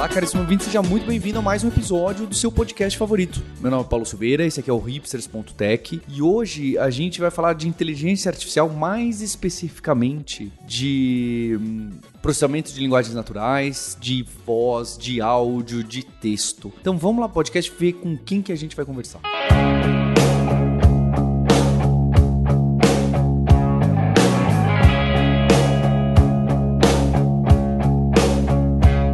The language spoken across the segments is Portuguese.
Olá, caríssimo ouvinte, seja muito bem-vindo a mais um episódio do seu podcast favorito. Meu nome é Paulo Silveira, esse aqui é o hipsters.tech e hoje a gente vai falar de inteligência artificial, mais especificamente de hum, processamento de linguagens naturais, de voz, de áudio, de texto. Então vamos lá, podcast, ver com quem que a gente vai conversar. Música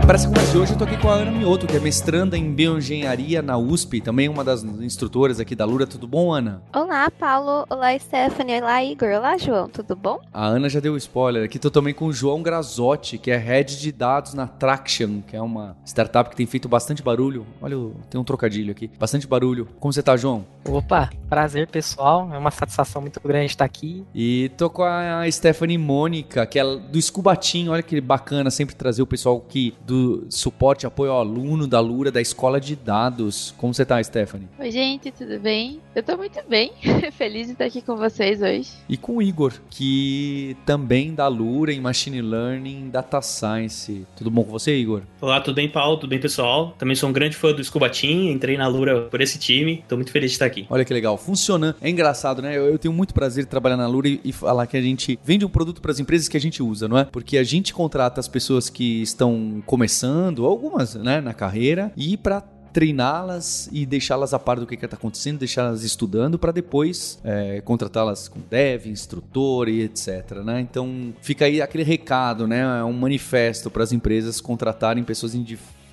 Para essa conversa de hoje, eu tô aqui com a Ana Mioto, que é mestranda em bioengenharia na USP, também uma das instrutoras aqui da Lura. Tudo bom, Ana? Olá, Paulo. Olá, Stephanie. Olá, Igor. Olá, João. Tudo bom? A Ana já deu spoiler aqui. Tô também com o João Grazotti, que é head de dados na Traction, que é uma startup que tem feito bastante barulho. Olha, tem um trocadilho aquque. Bastante barulho. Como você tá, João? Opa, prazer, pessoal. É uma satisfação muito grande estar aqui. E tô com a Stephanie Mônica, que é do Escubatim. Olha que bacana sempre trazer o pessoal que do do suporte e apoio ao aluno da Lura da Escola de Dados. Como você tá, Stephanie? Oi, gente, tudo bem? Eu tô muito bem. Feliz de estar aqui com vocês hoje. E com o Igor, que também da Lura em Machine Learning, Data Science. Tudo bom com você, Igor? Olá, tudo bem, Paulo? Tudo bem, pessoal? Também sou um grande fã do Scuba Team, entrei na Lura por esse time. Tô muito feliz de estar aqui. Olha que legal. Funcionando. É engraçado, né? Eu, eu tenho muito prazer em trabalhar na Lura e, e falar que a gente vende um produto para as empresas que a gente usa, não é? Porque a gente contrata as pessoas que estão começando começando, algumas, né, na carreira, e para treiná-las e deixá-las a par do que está acontecendo, deixá-las estudando para depois é, contratá-las com dev, instrutor e etc. Né? Então fica aí aquele recado, né? um manifesto para as empresas contratarem pessoas em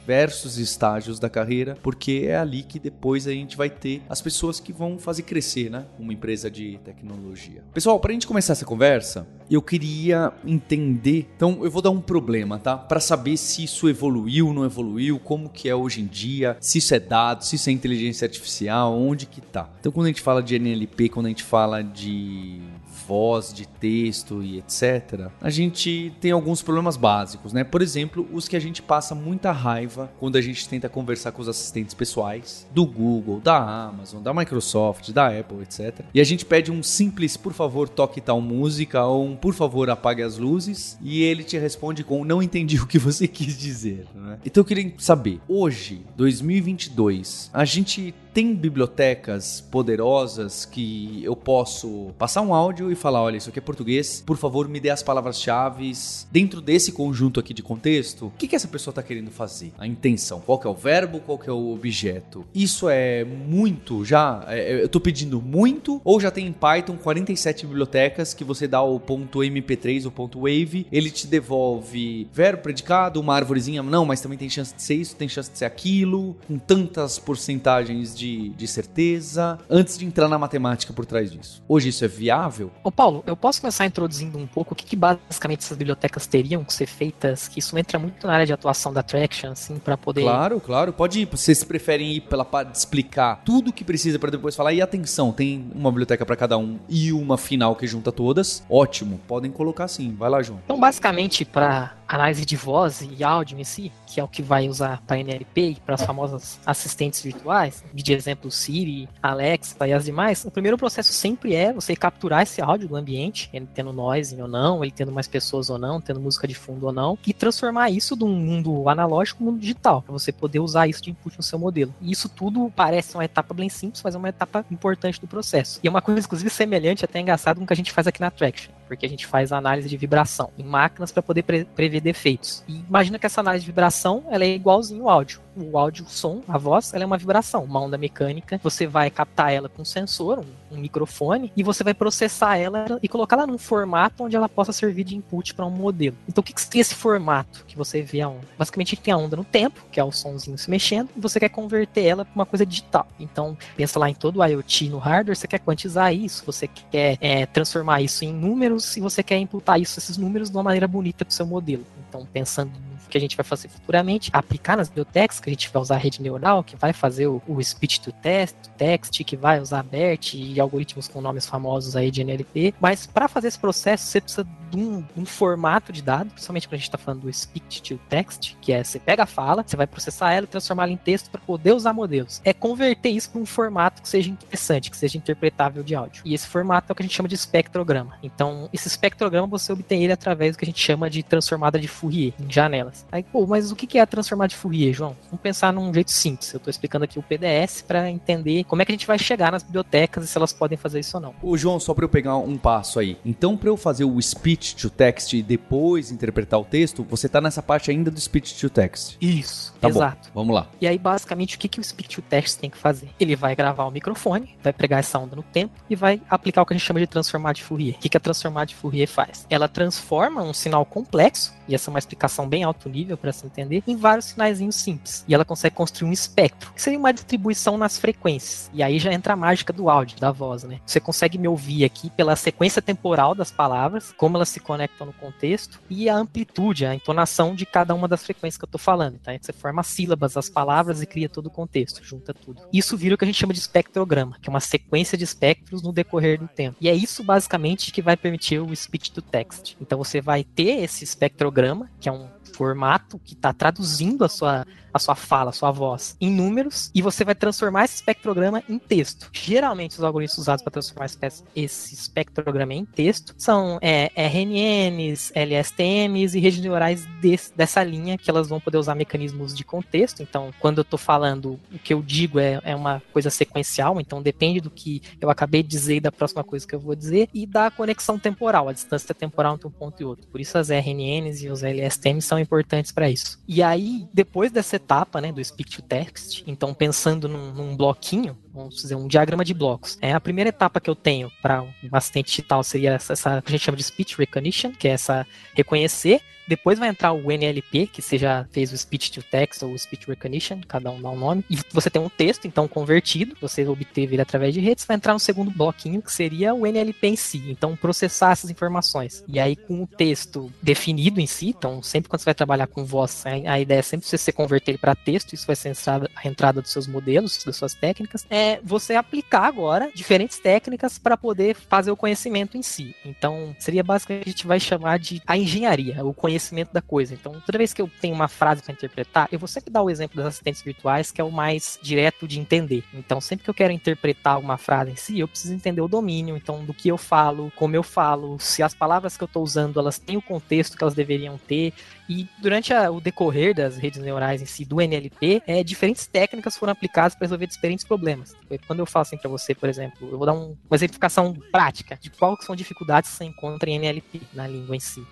diversos estágios da carreira, porque é ali que depois a gente vai ter as pessoas que vão fazer crescer, né? Uma empresa de tecnologia. Pessoal, para a gente começar essa conversa, eu queria entender. Então, eu vou dar um problema, tá? Para saber se isso evoluiu, não evoluiu, como que é hoje em dia, se isso é dado, se isso é inteligência artificial, onde que tá. Então, quando a gente fala de NLP, quando a gente fala de voz, de texto e etc., a gente tem alguns problemas básicos, né? Por exemplo, os que a gente passa muita raiva quando a gente tenta conversar com os assistentes pessoais do Google, da Amazon, da Microsoft, da Apple, etc. E a gente pede um simples, por favor, toque tal música ou um por favor, apague as luzes e ele te responde com não entendi o que você quis dizer. Né? Então eu queria saber, hoje, 2022, a gente tem bibliotecas poderosas que eu posso passar um áudio e falar: olha, isso aqui é português, por favor, me dê as palavras-chave dentro desse conjunto aqui de contexto. O que, que essa pessoa está querendo fazer? A intenção, qual é o verbo, qual é o objeto? Isso é muito já? É, eu estou pedindo muito ou já tem em Python 47 bibliotecas que você dá o ponto .mp3 ou ponto .wave, ele te devolve verbo, predicado, uma árvorezinha, não, mas também tem chance de ser isso, tem chance de ser aquilo, com tantas porcentagens de de, de certeza antes de entrar na matemática por trás disso. Hoje isso é viável? Ô Paulo, eu posso começar introduzindo um pouco o que, que basicamente essas bibliotecas teriam que ser feitas, que isso entra muito na área de atuação da Traction, assim, para poder... Claro, claro, pode ir. Vocês preferem ir pela parte de explicar tudo que precisa para depois falar, e atenção, tem uma biblioteca para cada um e uma final que junta todas, ótimo, podem colocar sim. Vai lá, João. Então, basicamente, para análise de voz e áudio em si, que é o que vai usar para NLP e para as famosas assistentes virtuais, de exemplo Siri, Alexa e as demais, o primeiro processo sempre é você capturar esse áudio do ambiente, ele tendo noise ou não, ele tendo mais pessoas ou não, tendo música de fundo ou não, e transformar isso de um mundo analógico para um mundo digital, para você poder usar isso de input no seu modelo. E isso tudo parece uma etapa bem simples, mas é uma etapa importante do processo. E é uma coisa, inclusive, semelhante, até engraçado, com o que a gente faz aqui na Traction porque a gente faz a análise de vibração em máquinas para poder pre prever defeitos. E imagina que essa análise de vibração ela é igualzinho ao áudio. O áudio, o som, a voz, ela é uma vibração, uma onda mecânica. Você vai captar ela com um sensor, um, um microfone, e você vai processar ela e colocá-la num formato onde ela possa servir de input para um modelo. Então, o que, que esse formato que você vê a onda? Basicamente, tem a onda no tempo, que é o somzinho se mexendo, e você quer converter ela para uma coisa digital. Então, pensa lá em todo o IoT no hardware, você quer quantizar isso, você quer é, transformar isso em números e você quer imputar isso, esses números de uma maneira bonita para o seu modelo. Então, pensando que a gente vai fazer futuramente, aplicar nas bibliotecas, que a gente vai usar a rede neural, que vai fazer o, o speech to text, text, que vai usar BERT e algoritmos com nomes famosos aí de NLP. Mas para fazer esse processo, você precisa de um, um, formato de dado, principalmente quando a gente está falando do speech to text, que é você pega a fala, você vai processar ela e transformá-la em texto para poder usar modelos. É converter isso para um formato que seja interessante, que seja interpretável de áudio. E esse formato é o que a gente chama de espectrograma. Então, esse espectrograma você obtém ele através do que a gente chama de transformada de Fourier, em Aí, pô, mas o que é a transformada de Fourier, João? Vamos pensar num jeito simples. Eu estou explicando aqui o PDS para entender como é que a gente vai chegar nas bibliotecas e se elas podem fazer isso ou não. O João, só para eu pegar um passo aí. Então, para eu fazer o speech to text e depois interpretar o texto, você tá nessa parte ainda do speech to text. Isso, tá exato. Bom, vamos lá. E aí, basicamente, o que, que o speech to text tem que fazer? Ele vai gravar o microfone, vai pregar essa onda no tempo e vai aplicar o que a gente chama de transformar de Fourier. O que, que a transformada de Fourier faz? Ela transforma um sinal complexo, e essa é uma explicação bem alto nível para se entender, em vários sinaizinhos simples. E ela consegue construir um espectro, que seria uma distribuição nas frequências. E aí já entra a mágica do áudio, da voz, né? Você consegue me ouvir aqui pela sequência temporal das palavras, como elas se conectam no contexto, e a amplitude, a entonação de cada uma das frequências que eu estou falando. Tá? Você forma as sílabas, as palavras e cria todo o contexto, junta tudo. Isso vira o que a gente chama de espectrograma, que é uma sequência de espectros no decorrer do tempo. E é isso basicamente que vai permitir o speech to text. Então você vai ter esse espectrograma, que é um formato que está traduzindo a sua a sua fala, a sua voz, em números e você vai transformar esse espectrograma em texto. Geralmente, os algoritmos usados para transformar esse espectrograma em texto são é, RNNs, LSTMs e redes neurais desse, dessa linha que elas vão poder usar mecanismos de contexto. Então, quando eu estou falando, o que eu digo é, é uma coisa sequencial, então depende do que eu acabei de dizer e da próxima coisa que eu vou dizer e da conexão temporal, a distância temporal entre um ponto e outro. Por isso as RNNs e os LSTMs são importantes para isso. E aí, depois dessa etapa, né, do speak to text. Então, pensando num, num bloquinho, vamos dizer, um diagrama de blocos. É a primeira etapa que eu tenho para um assistente digital seria essa, essa, que a gente chama de speech recognition, que é essa reconhecer. Depois vai entrar o NLP, que você já fez o speech to text ou o speech recognition, cada um dá um nome. E você tem um texto, então convertido, você obteve ele através de redes. Vai entrar no segundo bloquinho, que seria o NLP em si. Então processar essas informações. E aí com o texto definido em si, então sempre quando você vai trabalhar com voz, a ideia é sempre você converter ele para texto. Isso vai ser a entrada dos seus modelos, das suas técnicas. É é você aplicar agora diferentes técnicas para poder fazer o conhecimento em si. Então, seria basicamente a gente vai chamar de a engenharia, o conhecimento da coisa. Então, toda vez que eu tenho uma frase para interpretar, eu vou sempre dar o exemplo das assistentes virtuais, que é o mais direto de entender. Então, sempre que eu quero interpretar uma frase em si, eu preciso entender o domínio, então, do que eu falo, como eu falo, se as palavras que eu estou usando, elas têm o contexto que elas deveriam ter. E durante a, o decorrer das redes neurais em si, do NLP, é, diferentes técnicas foram aplicadas para resolver diferentes problemas. Quando eu falo assim para você, por exemplo, eu vou dar um, uma exemplificação prática de quais são dificuldades que você encontra em NLP, na língua em si.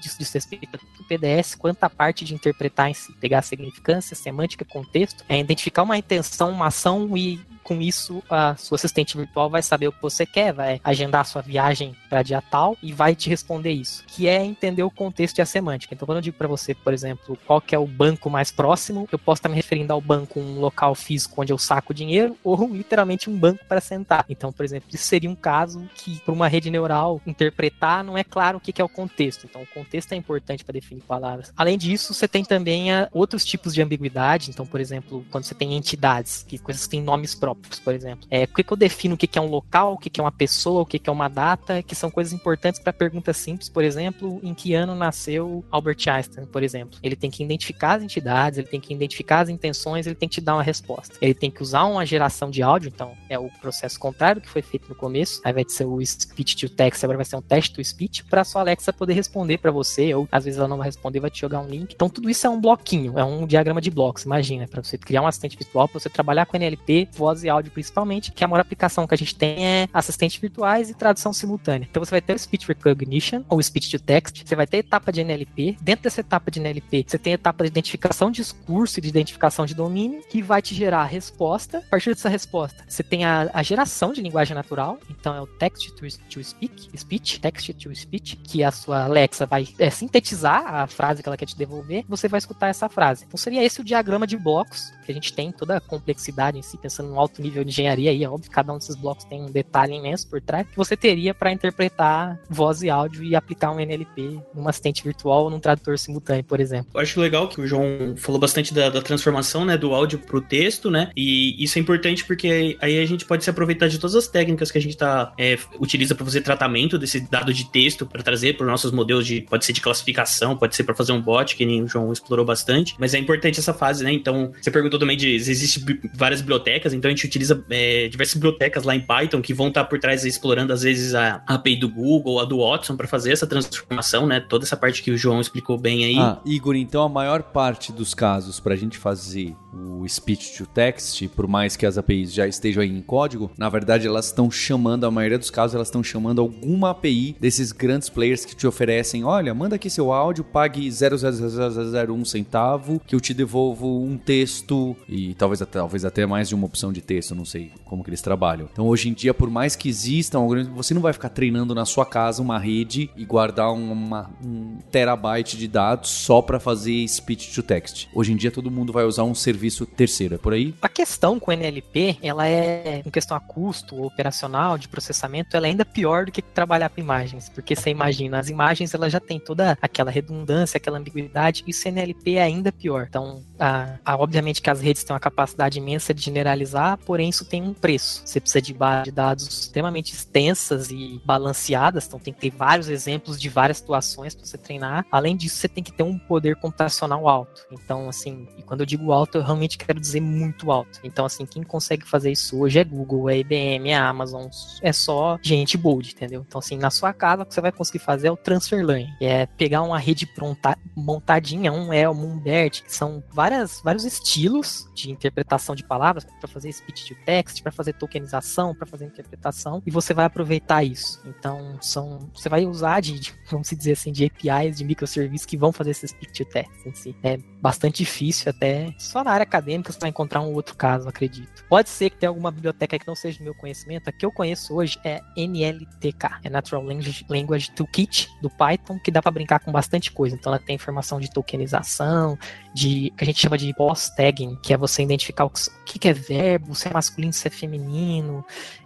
Disso diz respeito do PDS, quanto à parte de interpretar em si, pegar a significância, semântica, contexto, é identificar uma intenção, uma ação e com isso a sua assistente virtual vai saber o que você quer, vai agendar a sua viagem para dia tal e vai te responder isso, que é entender o contexto e a semântica. Então, quando eu digo para você, por exemplo, qual que é o banco mais próximo, eu posso estar me referindo ao banco, um local físico onde eu saco dinheiro, ou literalmente um banco para sentar. Então, por exemplo, isso seria um caso que, para uma rede neural interpretar, não é claro o que é o contexto. Então, o é importante para definir palavras. Além disso, você tem também a, ah, outros tipos de ambiguidade. Então, por exemplo, quando você tem entidades, que coisas que têm nomes próprios por exemplo. É, o que, que eu defino o que, que é um local, o que, que é uma pessoa, o que, que é uma data, que são coisas importantes para perguntas simples, por exemplo, em que ano nasceu Albert Einstein, por exemplo. Ele tem que identificar as entidades, ele tem que identificar as intenções, ele tem que te dar uma resposta. Ele tem que usar uma geração de áudio, então é o processo contrário que foi feito no começo, invés de ser o speech to text, agora vai ser um teste to speech, para sua Alexa poder responder para você, ou às vezes ela não vai responder, vai te jogar um link. Então tudo isso é um bloquinho, é um diagrama de blocos, imagina, para você criar um assistente virtual, para você trabalhar com NLP, voz e áudio principalmente, que a maior aplicação que a gente tem é assistentes virtuais e tradução simultânea. Então você vai ter o speech recognition ou speech to text, você vai ter etapa de NLP. Dentro dessa etapa de NLP, você tem a etapa de identificação de discurso e de identificação de domínio, que vai te gerar a resposta. A partir dessa resposta, você tem a, a geração de linguagem natural, então é o text to, to speak, speech, text to speech, que a sua Alexa vai é, sintetizar a frase que ela quer te devolver, você vai escutar essa frase. Então seria esse o diagrama de blocos que a gente tem, toda a complexidade em si, pensando no alto nível de engenharia aí, é óbvio, cada um desses blocos tem um detalhe imenso por trás, que você teria para interpretar voz e áudio e aplicar um NLP num assistente virtual ou num tradutor simultâneo, por exemplo. Eu acho legal que o João falou bastante da, da transformação, né, do áudio pro texto, né, e isso é importante porque aí a gente pode se aproveitar de todas as técnicas que a gente tá, é, utiliza para fazer tratamento desse dado de texto para trazer para nossos modelos de, pode ser de classificação, pode ser para fazer um bot, que nem o João explorou bastante, mas é importante essa fase, né, então você perguntou também de existem várias bibliotecas, então a gente utiliza é, diversas bibliotecas lá em Python que vão estar tá por trás explorando às vezes a API do Google, a do Watson para fazer essa transformação, né, toda essa parte que o João explicou bem aí. Ah, Igor, então a maior parte dos casos para a gente fazer o speech to text, por mais que as APIs já estejam aí em código, na verdade elas estão chamando, a maioria dos casos elas estão chamando alguma API desses grandes players que te oferecem, olha, manda aqui seu áudio, pague 0,0001 centavo, que eu te devolvo um texto e talvez até, talvez até mais de uma opção de texto, não sei como que eles trabalham. Então hoje em dia, por mais que existam, você não vai ficar treinando na sua casa uma rede e guardar uma, um terabyte de dados só para fazer speech to text. Hoje em dia todo mundo vai usar um serviço terceiro, é por aí? A questão com o NLP, ela é, em questão a custo operacional de processamento, ela é ainda pior do que trabalhar com imagens, porque você imagina, as imagens ela já tem toda aquela redundância, aquela ambiguidade, e o NLP é ainda pior. Então, a, a, obviamente que as redes têm uma capacidade imensa de generalizar, porém isso tem um preço. Você precisa de base de dados extremamente extensas e balanceadas, então tem que ter vários exemplos de várias situações para você treinar. Além disso, você tem que ter um poder computacional alto. Então, assim, e quando eu digo alto, eu realmente quero dizer muito alto. Então, assim, quem consegue fazer isso hoje é Google, é IBM, é Amazon, é só gente bold, entendeu? Então, assim, na sua casa, o que você vai conseguir fazer é o transfer learning, é pegar uma rede pronta, montadinha, um Elmo, um BERT, que são várias, vários estilos de interpretação de palavras para fazer speech to text, para fazer tokenização, para fazer interpretação, e você vai aproveitar isso. Então, são, você vai usar de, de vamos dizer assim, de APIs, de microserviços que vão fazer esse speech to text em si. É bastante difícil até, só na área acadêmica você vai encontrar um outro caso, acredito. Pode ser que tenha alguma biblioteca que não seja do meu conhecimento, a que eu conheço hoje é NLTK, é Natural Language, Language Toolkit do Python, que dá para brincar com bastante coisa. Então ela tem informação de tokenização, de que a gente chama de post-tagging, que é você identificar o que, que é verbo, se é masculino, se é feminino,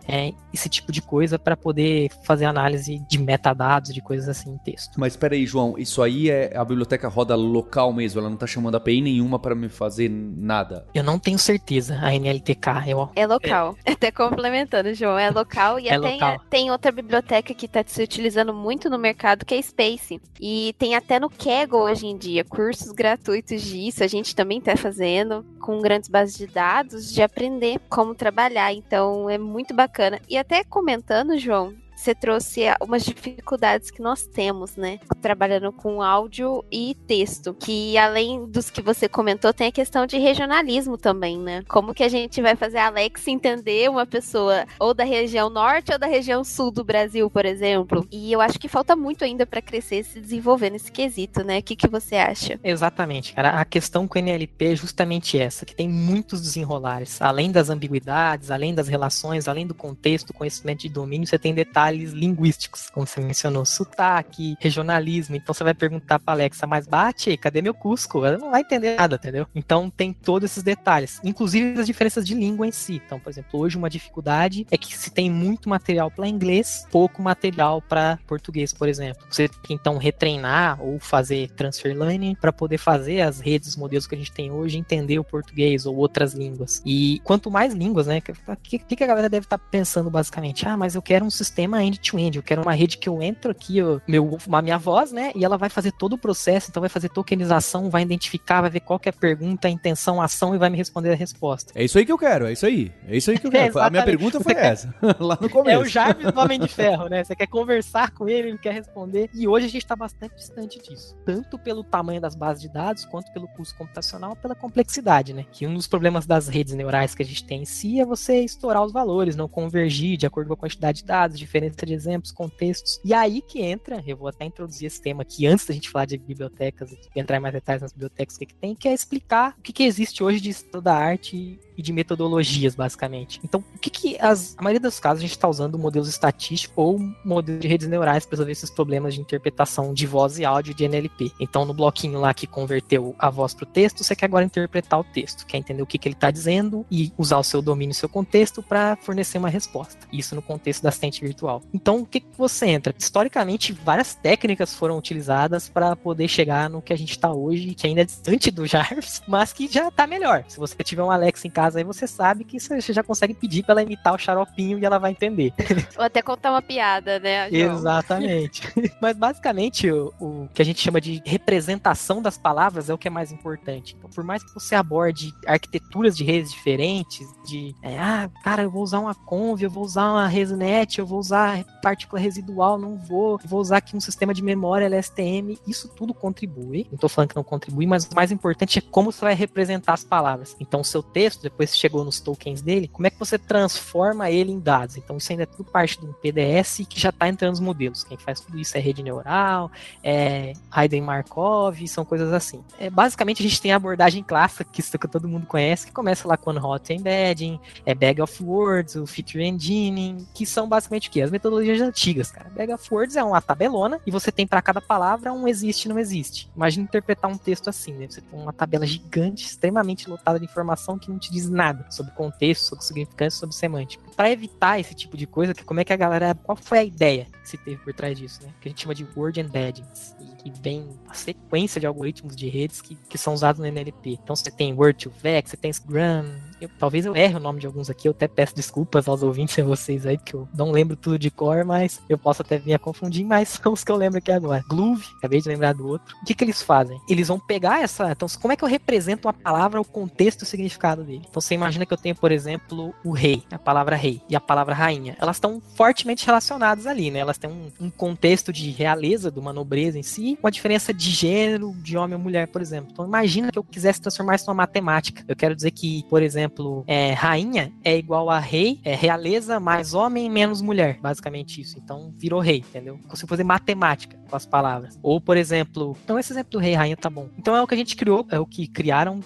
é, esse tipo de coisa para poder fazer análise de metadados, de coisas assim em texto. Mas espera aí, João, isso aí é a biblioteca roda local mesmo, ela não está chamando API nenhuma para me fazer nada. Eu não tenho certeza, a NLTK. Eu... É local. É. Até complementando, João, é local e é até local. tem outra biblioteca que está se utilizando muito no mercado que é Space. E tem até no Kaggle hoje em dia cursos gratuitos disso, a gente também está fazendo com grandes bases de dados de aprender como trabalhar. Então é muito bacana bacana. E até comentando, João, você trouxe umas dificuldades que nós temos, né? Trabalhando com áudio e texto. Que além dos que você comentou, tem a questão de regionalismo também, né? Como que a gente vai fazer a Alex entender uma pessoa ou da região norte ou da região sul do Brasil, por exemplo? E eu acho que falta muito ainda para crescer e se desenvolver nesse quesito, né? O que, que você acha? Exatamente, cara. A questão com o NLP é justamente essa, que tem muitos desenrolares. Além das ambiguidades, além das relações, além do contexto, conhecimento de domínio, você tem detalhes detalhes linguísticos, como você mencionou, sotaque, regionalismo. Então você vai perguntar para Alexa, mas bate, cadê meu Cusco? Ela não vai entender nada, entendeu? Então tem todos esses detalhes, inclusive as diferenças de língua em si. Então, por exemplo, hoje uma dificuldade é que se tem muito material para inglês, pouco material para português, por exemplo. Você tem que então retreinar ou fazer transfer learning para poder fazer as redes, os modelos que a gente tem hoje entender o português ou outras línguas. E quanto mais línguas, né? O que, que, a galera deve estar tá pensando basicamente? Ah, mas eu quero um sistema end-to-end. Eu quero uma rede que eu entro aqui, eu, meu, a minha voz, né? E ela vai fazer todo o processo, então vai fazer tokenização, vai identificar, vai ver qual que é a pergunta, a intenção, a ação e vai me responder a resposta. É isso aí que eu quero, é isso aí. É isso aí que eu quero. É, a minha pergunta foi essa, lá no começo. É o Jarvis do Homem de Ferro, né? Você quer conversar com ele, ele quer responder. E hoje a gente está bastante distante disso. Tanto pelo tamanho das bases de dados, quanto pelo custo computacional, pela complexidade, né? Que um dos problemas das redes neurais que a gente tem em si é você estourar os valores, não convergir de acordo com a quantidade de dados, diferença de exemplos, contextos. E aí que entra, eu vou até introduzir esse tema aqui antes da gente falar de bibliotecas, entrar em mais detalhes nas bibliotecas, o que, que tem, que é explicar o que, que existe hoje de estudo da arte e de metodologias, basicamente. Então, o que, que as, a maioria dos casos a gente está usando modelos estatísticos ou modelos de redes neurais para resolver esses problemas de interpretação de voz e áudio de NLP. Então, no bloquinho lá que converteu a voz para o texto, você quer agora interpretar o texto, quer entender o que, que ele está dizendo e usar o seu domínio e seu contexto para fornecer uma resposta. Isso no contexto da assistente virtual. Então, o que, que você entra? Historicamente, várias técnicas foram utilizadas para poder chegar no que a gente está hoje, que ainda é distante do Jarvis, mas que já está melhor. Se você tiver um Alexa em casa aí você sabe que você já consegue pedir pra ela imitar o xaropinho e ela vai entender. Ou até contar uma piada, né? João? Exatamente. Mas basicamente o, o, que a gente chama de representação das palavras é o que é mais importante. Então, por mais que você aborde arquiteturas de redes diferentes, de é, ah, cara, eu vou usar uma conv, eu vou usar uma ResNet, eu vou usar partícula residual, não vou, vou usar aqui um sistema de memória LSTM, isso tudo contribui. Não tô falando que não contribui, mas o mais importante é como você vai representar as palavras. Então, o seu texto, depois chegou nos tokens dele, como é que você transforma ele em dados? Então isso ainda é tudo parte de um PDS que já está entrando nos modelos. Quem faz tudo isso é rede neural, é Hayden Markov, são coisas assim. É, basicamente a gente tem a abordagem clássica, que que todo mundo conhece, que começa lá com Hot Embedding, é Bag of Words, o Feature Engineering, que são basicamente o quê? As metodologias antigas, cara. Of Words é uma tabelona e você tem para cada palavra um existe não existe. Imagina interpretar um texto assim, né? Você tem uma tabela gigante, extremamente lotada de informação que não te diz nada sobre contexto, sobre significância, sobre semântica. Para evitar esse tipo de coisa, que como é que a galera, qual foi a ideia que se teve por trás disso, né? Que a gente chama de word embeddings, e que vem a sequência de algoritmos de redes que, que são usados no NLP. Então você tem word to vec, você tem Scrum, eu, talvez eu erre o nome de alguns aqui, eu até peço desculpas aos ouvintes e vocês aí, que eu não lembro tudo de cor, mas eu posso até vir a confundir, mas são os que eu lembro aqui agora. Groove, acabei de lembrar do outro. O que, que eles fazem? Eles vão pegar essa. Então, como é que eu represento uma palavra, o contexto e o significado dele? Então, você imagina que eu tenho, por exemplo, o rei, a palavra rei e a palavra rainha. Elas estão fortemente relacionadas ali, né? Elas têm um, um contexto de realeza, de uma nobreza em si, com a diferença de gênero, de homem ou mulher, por exemplo. Então, imagina que eu quisesse transformar isso numa matemática. Eu quero dizer que, por exemplo, é, rainha é igual a rei, é realeza mais homem menos mulher, basicamente isso. Então virou rei, entendeu? Consigo fazer matemática com as palavras. Ou, por exemplo, então esse exemplo do rei rainha tá bom. Então é o que a gente criou, é o que criaram,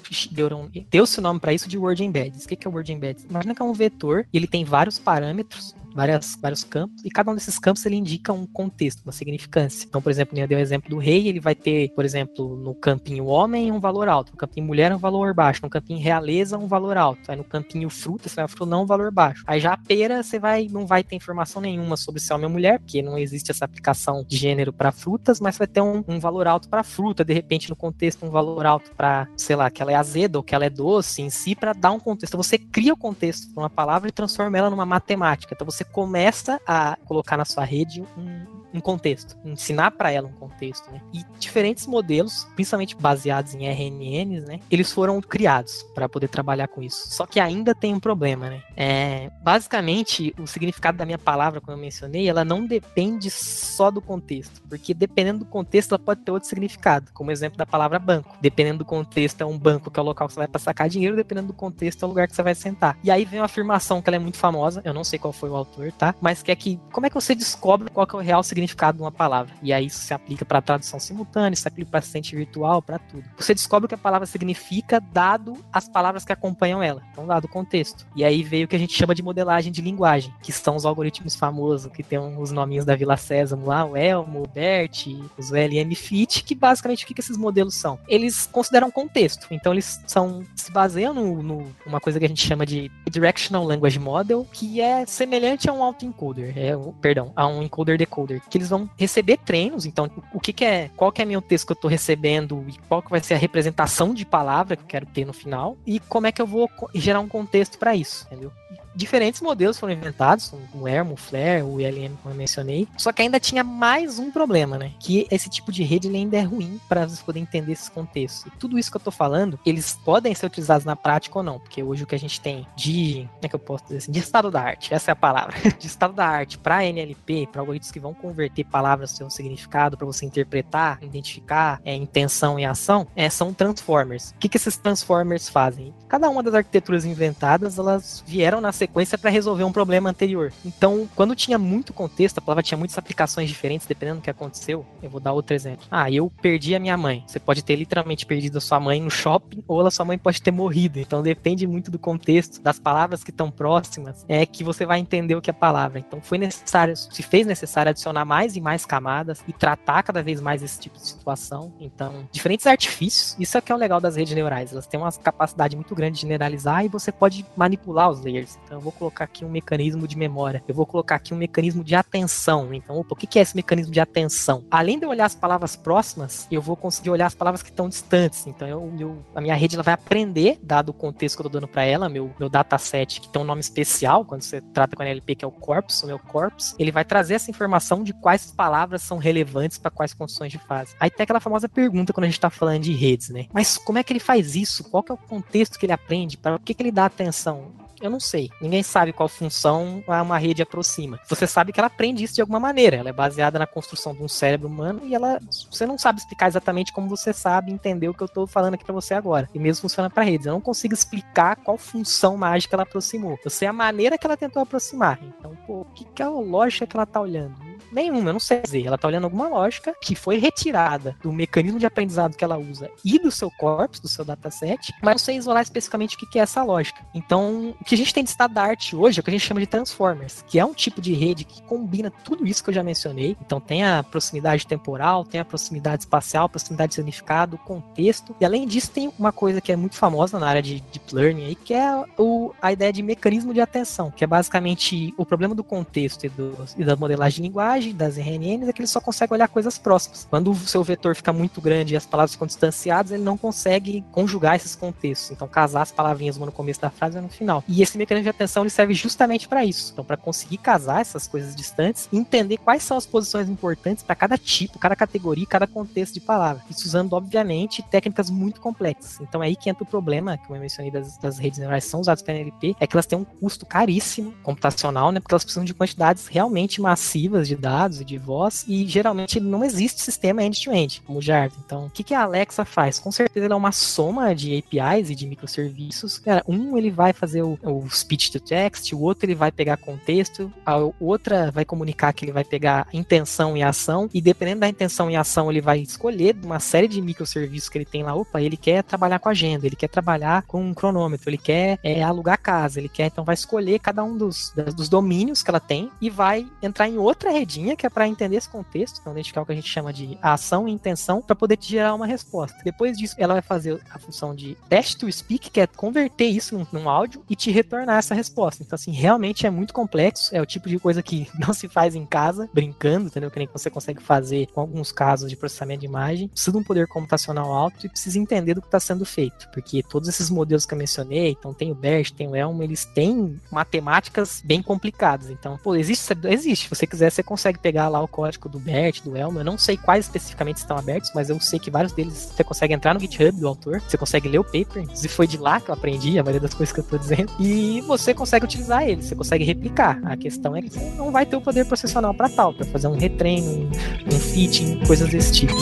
deu-se o nome para isso de word embeddings. O que é word embeddings? Imagina que é um vetor e ele tem vários parâmetros várias, vários campos, e cada um desses campos ele indica um contexto, uma significância. Então, por exemplo, eu dei o exemplo do rei, ele vai ter, por exemplo, no campinho homem um valor alto, no campinho mulher um valor baixo, no campinho realeza um valor alto, aí no campinho fruta você vai não um valor baixo. Aí já a pera você vai não vai ter informação nenhuma sobre se é homem ou mulher, porque não existe essa aplicação de gênero para frutas, mas vai ter um, um valor alto para fruta, de repente no contexto um valor alto para, sei lá, que ela é azeda ou que ela é doce em si para dar um contexto. Então, você cria o contexto para uma palavra e transforma ela numa matemática. Então você começa a colocar na sua rede um, um contexto, ensinar para ela um contexto, né? E diferentes modelos, principalmente baseados em RNNs, né? Eles foram criados para poder trabalhar com isso. Só que ainda tem um problema, né? É, basicamente, o significado da minha palavra, como eu mencionei, ela não depende só do contexto, porque dependendo do contexto, ela pode ter outro significado, como exemplo da palavra banco. Dependendo do contexto, é um banco que é o local que você vai para sacar dinheiro, dependendo do contexto, é o lugar que você vai sentar. E aí vem uma afirmação que ela é muito famosa, eu não sei qual foi o autor, tá? Mas que é que como é que você descobre qual é o real significado significado de uma palavra. E aí isso se aplica para tradução simultânea, se aplica para assistente virtual, para tudo. Você descobre o que a palavra significa dado as palavras que acompanham ela, então dado o contexto. E aí veio o que a gente chama de modelagem de linguagem, que são os algoritmos famosos, que tem os nominhos da Vila Sésamo lá, o Elmo, o Bert, os LM Fit, que basicamente o que, esses modelos são? Eles consideram contexto, então eles são se baseiam no, no uma coisa que a gente chama de Directional Language Model, que é semelhante a um autoencoder, é, perdão, a um encoder-decoder, que eles vão receber treinos. Então, o que, que é, qual que é meu texto que eu estou recebendo e qual que vai ser a representação de palavra que eu quero ter no final e como é que eu vou gerar um contexto para isso, entendeu? Diferentes modelos foram inventados, o ERM, o Flare, o ILM, como eu mencionei, só que ainda tinha mais um problema, né? Que esse tipo de rede ainda é ruim para você poder entender esses contextos. E tudo isso que eu tô falando, eles podem ser utilizados na prática ou não, porque hoje o que a gente tem de, como é que eu posso dizer assim, de estado da arte, essa é a palavra, de estado da arte para NLP, para algoritmos que vão converter palavras no seu significado, para você interpretar, identificar é, intenção e ação, é, são transformers. O que, que esses transformers fazem? Cada uma das arquiteturas inventadas, elas vieram nascer sequência para resolver um problema anterior. Então, quando tinha muito contexto, a palavra tinha muitas aplicações diferentes, dependendo do que aconteceu. Eu vou dar outro exemplo. Ah, eu perdi a minha mãe. Você pode ter literalmente perdido a sua mãe no shopping, ou a sua mãe pode ter morrido. Então, depende muito do contexto, das palavras que estão próximas, é que você vai entender o que é a palavra. Então, foi necessário, se fez necessário adicionar mais e mais camadas e tratar cada vez mais esse tipo de situação. Então, diferentes artifícios. Isso é que é o legal das redes neurais. Elas têm uma capacidade muito grande de generalizar e você pode manipular os layers. Então, eu vou colocar aqui um mecanismo de memória. Eu vou colocar aqui um mecanismo de atenção. Então, opa, o que é esse mecanismo de atenção? Além de eu olhar as palavras próximas, eu vou conseguir olhar as palavras que estão distantes. Então, eu, eu, a minha rede ela vai aprender, dado o contexto que eu estou dando para ela, meu, meu dataset, que tem um nome especial, quando você trata com a NLP, que é o corpus, o meu corpus, ele vai trazer essa informação de quais palavras são relevantes para quais condições de fase. Aí tem aquela famosa pergunta quando a gente está falando de redes, né? Mas como é que ele faz isso? Qual que é o contexto que ele aprende? Para o que, que ele dá atenção? Eu não sei. Ninguém sabe qual função uma rede aproxima. Você sabe que ela aprende isso de alguma maneira. Ela é baseada na construção de um cérebro humano e ela. Você não sabe explicar exatamente como você sabe entender o que eu estou falando aqui para você agora. E mesmo funciona para redes. Eu não consigo explicar qual função mágica ela aproximou. Eu sei a maneira que ela tentou aproximar. Então, pô, que, que é a lógica que ela tá olhando? Nenhuma, eu não sei dizer. Ela tá olhando alguma lógica que foi retirada do mecanismo de aprendizado que ela usa e do seu corpus, do seu dataset, mas não sei isolar especificamente o que é essa lógica. Então, o que a gente tem de estado da arte hoje é o que a gente chama de transformers, que é um tipo de rede que combina tudo isso que eu já mencionei. Então, tem a proximidade temporal, tem a proximidade espacial, proximidade de significado, contexto. E além disso, tem uma coisa que é muito famosa na área de deep learning aí, que é o, a ideia de mecanismo de atenção, que é basicamente o problema do contexto e, do, e da modelagem de linguagem das RNNs é que ele só consegue olhar coisas próximas. Quando o seu vetor fica muito grande e as palavras ficam distanciadas, ele não consegue conjugar esses contextos. Então, casar as palavrinhas uma no começo da frase e no final. E esse mecanismo de atenção ele serve justamente para isso. Então, para conseguir casar essas coisas distantes entender quais são as posições importantes para cada tipo, cada categoria, cada contexto de palavra. Isso usando, obviamente, técnicas muito complexas. Então, é aí que entra o problema, que eu mencionei das, das redes neurais são usadas para NLP, é que elas têm um custo caríssimo computacional, né? Porque elas precisam de quantidades realmente massivas de dados dados e de voz, e geralmente não existe sistema end-to-end, como o Jarvis. Então, o que, que a Alexa faz? Com certeza ela é uma soma de APIs e de microserviços. Cara, um ele vai fazer o, o speech to text, o outro ele vai pegar contexto, a outra vai comunicar que ele vai pegar intenção e ação, e dependendo da intenção e ação, ele vai escolher uma série de microserviços que ele tem lá. Opa, ele quer trabalhar com agenda, ele quer trabalhar com um cronômetro, ele quer é, alugar casa, ele quer, então vai escolher cada um dos, dos domínios que ela tem e vai entrar em outra redinha que é para entender esse contexto, então identificar o que a gente chama de ação e intenção, para poder te gerar uma resposta. Depois disso, ela vai fazer a função de text to speak, que é converter isso num, num áudio e te retornar essa resposta. Então, assim, realmente é muito complexo, é o tipo de coisa que não se faz em casa, brincando, entendeu? Que nem você consegue fazer com alguns casos de processamento de imagem. Precisa de um poder computacional alto e precisa entender do que está sendo feito, porque todos esses modelos que eu mencionei, então tem o BERT, tem o Elmo, eles têm matemáticas bem complicadas. Então, pô, existe, existe. Se você quiser, você consegue pegar lá o código do Bert, do Elmo. Eu não sei quais especificamente estão abertos, mas eu sei que vários deles você consegue entrar no GitHub do autor, você consegue ler o paper. E foi de lá que eu aprendi a maioria das coisas que eu tô dizendo. E você consegue utilizar ele, você consegue replicar. A questão é que você não vai ter o poder processional para tal, para fazer um retreino, um, fitting, coisas desse tipo.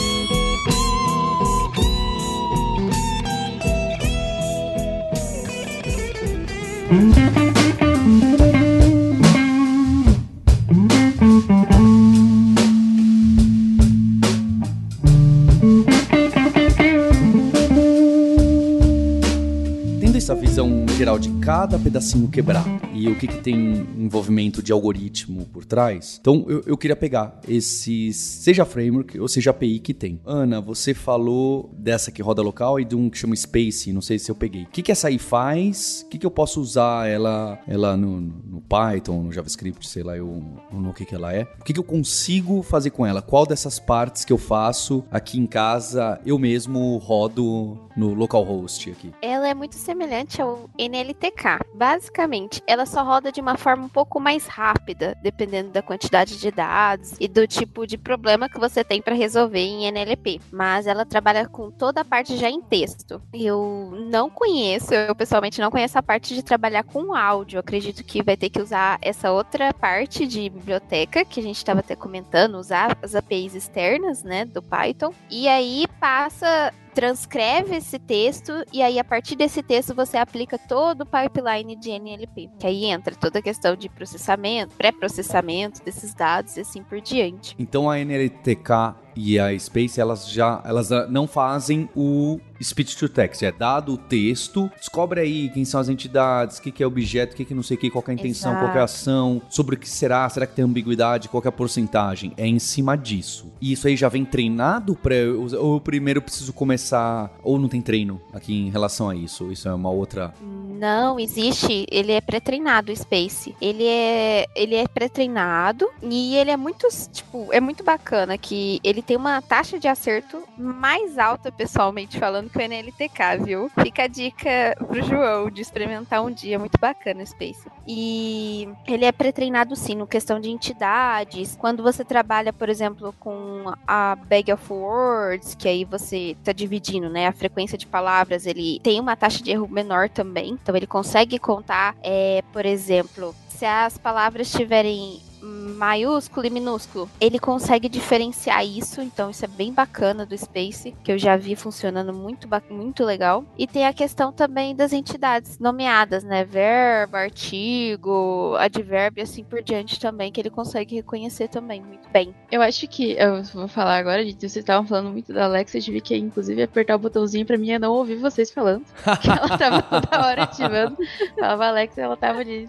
Geral de cada pedacinho quebrar e o que, que tem envolvimento de algoritmo por trás. Então eu, eu queria pegar esses, seja framework ou seja API que tem. Ana, você falou dessa que roda local e de um que chama Space, não sei se eu peguei. O que, que essa aí faz? O que, que eu posso usar ela, ela no, no Python, no JavaScript, sei lá, eu, no que, que ela é? O que, que eu consigo fazer com ela? Qual dessas partes que eu faço aqui em casa eu mesmo rodo no localhost aqui? Ela é muito semelhante ao NLTK. Basicamente, ela só roda de uma forma um pouco mais rápida, dependendo da quantidade de dados e do tipo de problema que você tem para resolver em NLP. Mas ela trabalha com toda a parte já em texto. Eu não conheço, eu pessoalmente não conheço a parte de trabalhar com áudio. Eu acredito que vai ter que usar essa outra parte de biblioteca que a gente estava até comentando, usar as APIs externas, né, do Python. E aí passa transcreve esse texto e aí a partir desse texto você aplica todo o pipeline de NLP. Que aí entra toda a questão de processamento, pré-processamento desses dados e assim por diante. Então a NLTK e a Space, elas já elas não fazem o speech to text, é dado o texto, descobre aí quem são as entidades, o que, que é objeto, o que, que não sei o que, qual é a intenção, Exato. qual é a ação, sobre o que será, será que tem ambiguidade, qual é a porcentagem. É em cima disso. E isso aí já vem treinado para ou eu primeiro preciso começar ou não tem treino aqui em relação a isso? Isso é uma outra Não, existe, ele é pré-treinado o Space. Ele é ele é pré-treinado e ele é muito, tipo, é muito bacana que ele ele tem uma taxa de acerto mais alta, pessoalmente falando, que o NLTK, viu? Fica a dica pro João de experimentar um dia, muito bacana o Space. E ele é pré-treinado sim, no questão de entidades. Quando você trabalha, por exemplo, com a Bag of Words, que aí você tá dividindo, né, a frequência de palavras, ele tem uma taxa de erro menor também. Então ele consegue contar, é, por exemplo, se as palavras tiverem maiúsculo e minúsculo. Ele consegue diferenciar isso, então isso é bem bacana do Space, que eu já vi funcionando muito, muito legal. E tem a questão também das entidades nomeadas, né? Verbo, artigo, advérbio, assim por diante também, que ele consegue reconhecer também muito bem. Eu acho que, eu vou falar agora, gente, vocês estavam falando muito da Alexa, eu tive que, inclusive, apertar o botãozinho pra mim não ouvir vocês falando. que ela tava toda hora ativando. Falava Alexa, ela tava de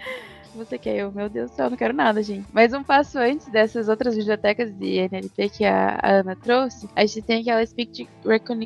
que você quer. Eu, meu Deus do céu, não quero nada, gente. Mas um passo antes dessas outras bibliotecas de NLP que a, Ana trouxe, a gente tem aquela Speech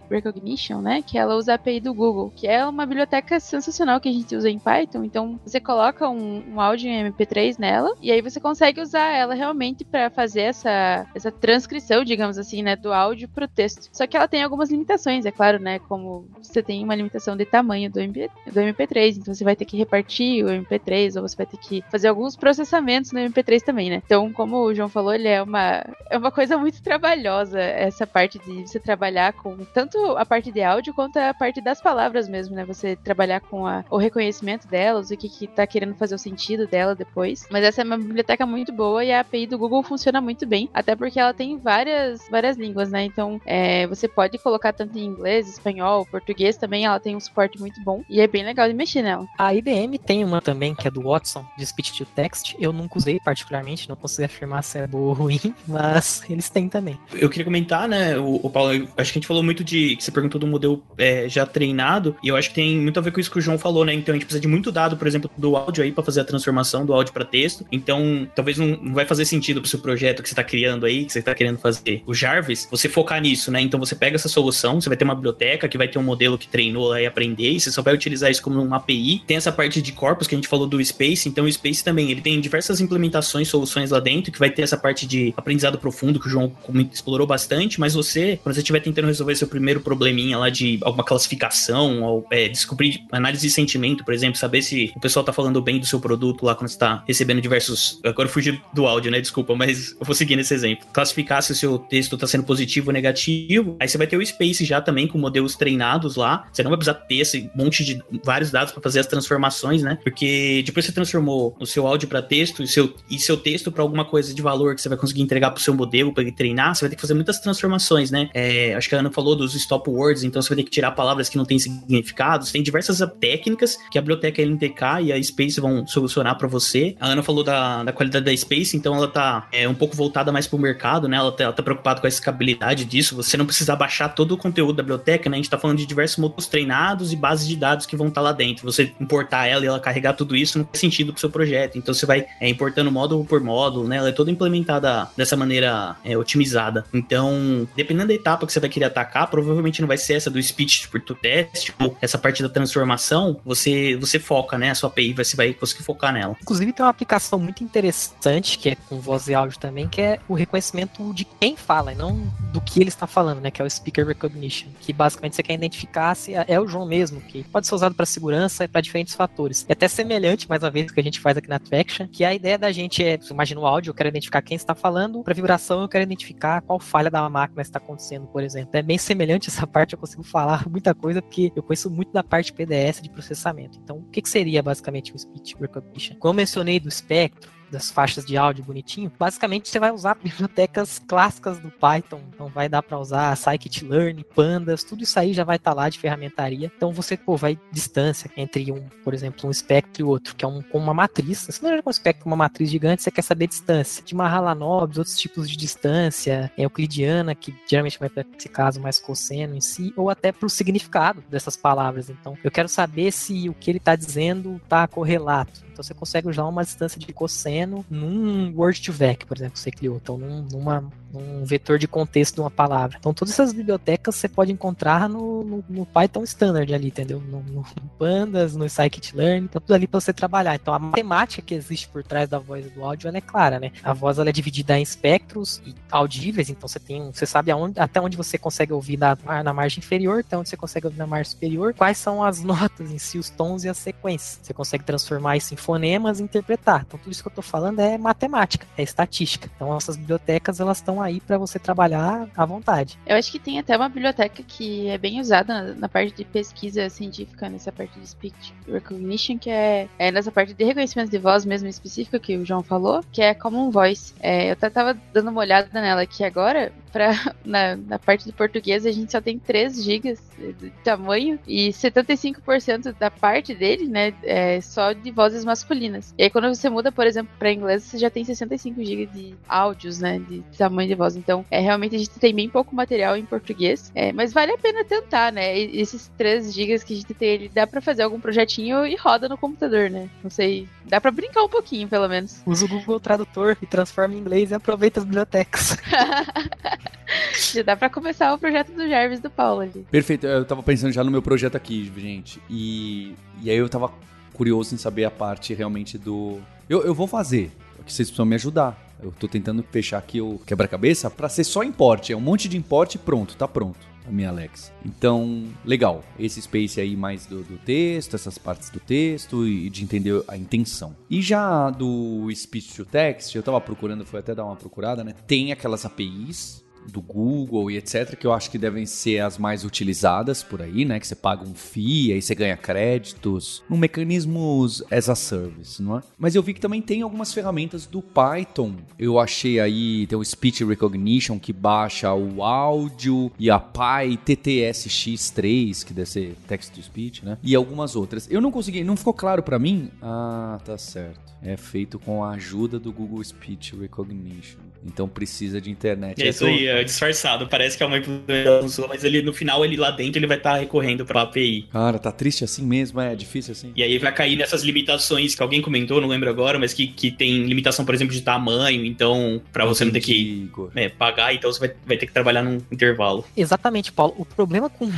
Recognition, né? Que ela usa a API do Google, que é uma biblioteca sensacional que a gente usa em Python. Então, você coloca um, um áudio em MP3 nela e aí você consegue usar ela realmente para fazer essa, essa transcrição, digamos assim, né? Do áudio pro texto. Só que ela tem algumas limitações, é claro, né? Como você tem uma limitação de tamanho do MP3, então você vai ter que repartir o MP3 ou você vai ter que fazer alguns processamentos no MP3 também, né? Então, como o João falou, ele é uma, é uma coisa muito trabalhosa, essa parte de você trabalhar com tanto a parte de áudio quanto a parte das palavras mesmo, né? Você trabalhar com a, o reconhecimento delas, o que, que tá querendo fazer o sentido dela depois. Mas essa é uma biblioteca muito boa e a API do Google funciona muito bem, até porque ela tem várias, várias línguas, né? Então, é, você pode colocar tanto em inglês, espanhol, português também, ela tem um suporte muito bom e é bem legal de mexer nela. A IBM tem uma também, que é do Watson, de speech to text. Eu nunca usei particularmente, não consigo afirmar se é boa ou ruim, mas eles têm também. Eu queria comentar, né, o, o Paulo, acho que a gente falou muito de. que Você perguntou do modelo é, já treinado, e eu acho que tem muito a ver com isso que o João falou, né? Então a gente precisa de muito dado, por exemplo, do áudio aí para fazer a transformação do áudio para texto. Então, talvez não, não vai fazer sentido pro seu projeto que você tá criando aí, que você tá querendo fazer o Jarvis, você focar nisso, né? Então você pega essa solução, você vai ter uma biblioteca que vai ter um modelo que treinou lá e aprender, e você só vai utilizar isso como uma API. Tem essa parte de corpus que a gente falou do Space, então o Space também, ele tem diversas implementações, soluções lá dentro, que vai ter essa parte de aprendizado profundo que o João explorou bastante, mas você, quando você estiver tentando resolver seu primeiro probleminha lá de alguma classificação, ou é, descobrir análise de sentimento, por exemplo, saber se o pessoal tá falando bem do seu produto lá quando você tá recebendo diversos. Agora eu fugi do áudio, né? Desculpa, mas eu vou seguir nesse exemplo. Classificar se o seu texto tá sendo positivo ou negativo. Aí você vai ter o Space já também com modelos treinados lá. Você não vai precisar ter esse monte de vários dados para fazer as transformações, né? Porque depois você transformou o seu áudio para texto e seu, e seu texto para alguma coisa de valor que você vai conseguir entregar para o seu modelo para ele treinar, você vai ter que fazer muitas transformações, né? É, acho que a Ana falou dos stop words, então você vai ter que tirar palavras que não têm significados. Tem diversas técnicas que a biblioteca LNTK e a Space vão solucionar para você. A Ana falou da, da qualidade da Space, então ela tá é, um pouco voltada mais para o mercado, né? Ela tá, ela tá preocupada com a escalabilidade disso. Você não precisa baixar todo o conteúdo da biblioteca, né? A gente tá falando de diversos modelos treinados e bases de dados que vão estar tá lá dentro. Você importar ela e ela carregar tudo isso não faz sentido pro seu projeto. Então você vai é, importando módulo por módulo, né? Ela é toda implementada dessa maneira é, otimizada. Então, dependendo da etapa que você vai querer atacar, provavelmente não vai ser essa do speech to test ou essa parte da transformação. Você você foca, né? A sua API você vai conseguir focar nela. Inclusive tem uma aplicação muito interessante que é com voz e áudio também, que é o reconhecimento de quem fala, e não do que ele está falando, né? Que é o speaker recognition, que basicamente você quer identificar se é, é o João mesmo, que pode ser usado para segurança e para diferentes fatores. É até semelhante, mais uma vez, que a gente faz aqui na Traction, que a ideia da gente é, imagina o áudio, eu quero identificar quem está falando, para vibração eu quero identificar qual falha da máquina está acontecendo, por exemplo. É bem semelhante essa parte, eu consigo falar muita coisa porque eu conheço muito da parte PDS de processamento. Então, o que, que seria basicamente o speech recognition? Como eu mencionei do espectro, das faixas de áudio bonitinho, basicamente você vai usar bibliotecas clássicas do Python. Então vai dar para usar scikit-learn, pandas, tudo isso aí já vai estar tá lá de ferramentaria. Então você pô, vai distância entre um, por exemplo, um espectro e outro, que é um, com uma matriz. Se não é um espectro com uma matriz gigante, você quer saber distância. De Mahalanobis, outros tipos de distância, é euclidiana, que geralmente vai para esse caso mais cosseno em si, ou até para o significado dessas palavras. Então, eu quero saber se o que ele está dizendo está correlato. Então você consegue usar uma distância de cosseno num Word2Vec, por exemplo, que você criou. Então, num, numa um vetor de contexto de uma palavra. Então, todas essas bibliotecas você pode encontrar no, no, no Python Standard ali, entendeu? No, no, Pandas, no Scikit-learn, tá tudo ali para você trabalhar. Então, a matemática que existe por trás da voz e do áudio, ela é clara, né? A voz ela é dividida em espectros audíveis, então você tem, você sabe aonde, até onde você consegue ouvir na, na margem inferior, até onde você consegue ouvir na margem superior, quais são as notas em si, os tons e as sequências. Você consegue transformar isso em fonemas e interpretar. Então, tudo isso que eu tô falando é matemática, é estatística. Então, essas bibliotecas, elas estão aí para você trabalhar à vontade. Eu acho que tem até uma biblioteca que é bem usada na, na parte de pesquisa científica, nessa parte de speech recognition, que é, é, nessa parte de reconhecimento de voz mesmo específica que o João falou, que é Common Voice. É, eu até tava dando uma olhada nela aqui agora, pra, na, na parte de português a gente só tem 3 GB de tamanho e 75% da parte dele, né, é só de vozes masculinas. E aí quando você muda, por exemplo, para inglês, você já tem 65 GB de áudios, né, de tamanho de voz. Então, é realmente a gente tem bem pouco material em português, é, mas vale a pena tentar, né? E esses 3 GB que a gente tem, ele dá para fazer algum projetinho e roda no computador, né? Não sei, dá para brincar um pouquinho, pelo menos. Usa o Google Tradutor e transforma em inglês e aproveita as bibliotecas. já dá pra começar o projeto do Jarvis do Paulo ali. Perfeito, eu tava pensando já no meu projeto aqui, gente. E, e aí eu tava curioso em saber a parte realmente do. Eu, eu vou fazer, que vocês precisam me ajudar. Eu tô tentando fechar aqui o quebra-cabeça para ser só importe. É um monte de importe pronto, tá pronto a minha Alex. Então, legal. Esse space aí mais do, do, texto, essas partes do texto e de entender a intenção. E já do speech to text, eu tava procurando, foi até dar uma procurada, né? Tem aquelas APIs do Google e etc, que eu acho que devem ser as mais utilizadas por aí, né? Que você paga um FII, aí você ganha créditos, no mecanismos as a service, não é? Mas eu vi que também tem algumas ferramentas do Python. Eu achei aí, tem o Speech Recognition que baixa o áudio e a PyTTSX3, que deve ser Text to Speech, né? E algumas outras. Eu não consegui, não ficou claro para mim. Ah, tá certo. É feito com a ajuda do Google Speech Recognition. Então precisa de internet. É isso aí, é disfarçado. Parece que é uma implementação mas ele, no final, ele lá dentro, ele vai estar tá recorrendo pra API. Cara, tá triste assim mesmo, é difícil assim. E aí vai cair nessas limitações que alguém comentou, não lembro agora, mas que, que tem limitação, por exemplo, de tamanho. Então, pra você não ter que é, pagar, então você vai, vai ter que trabalhar num intervalo. Exatamente, Paulo. O problema com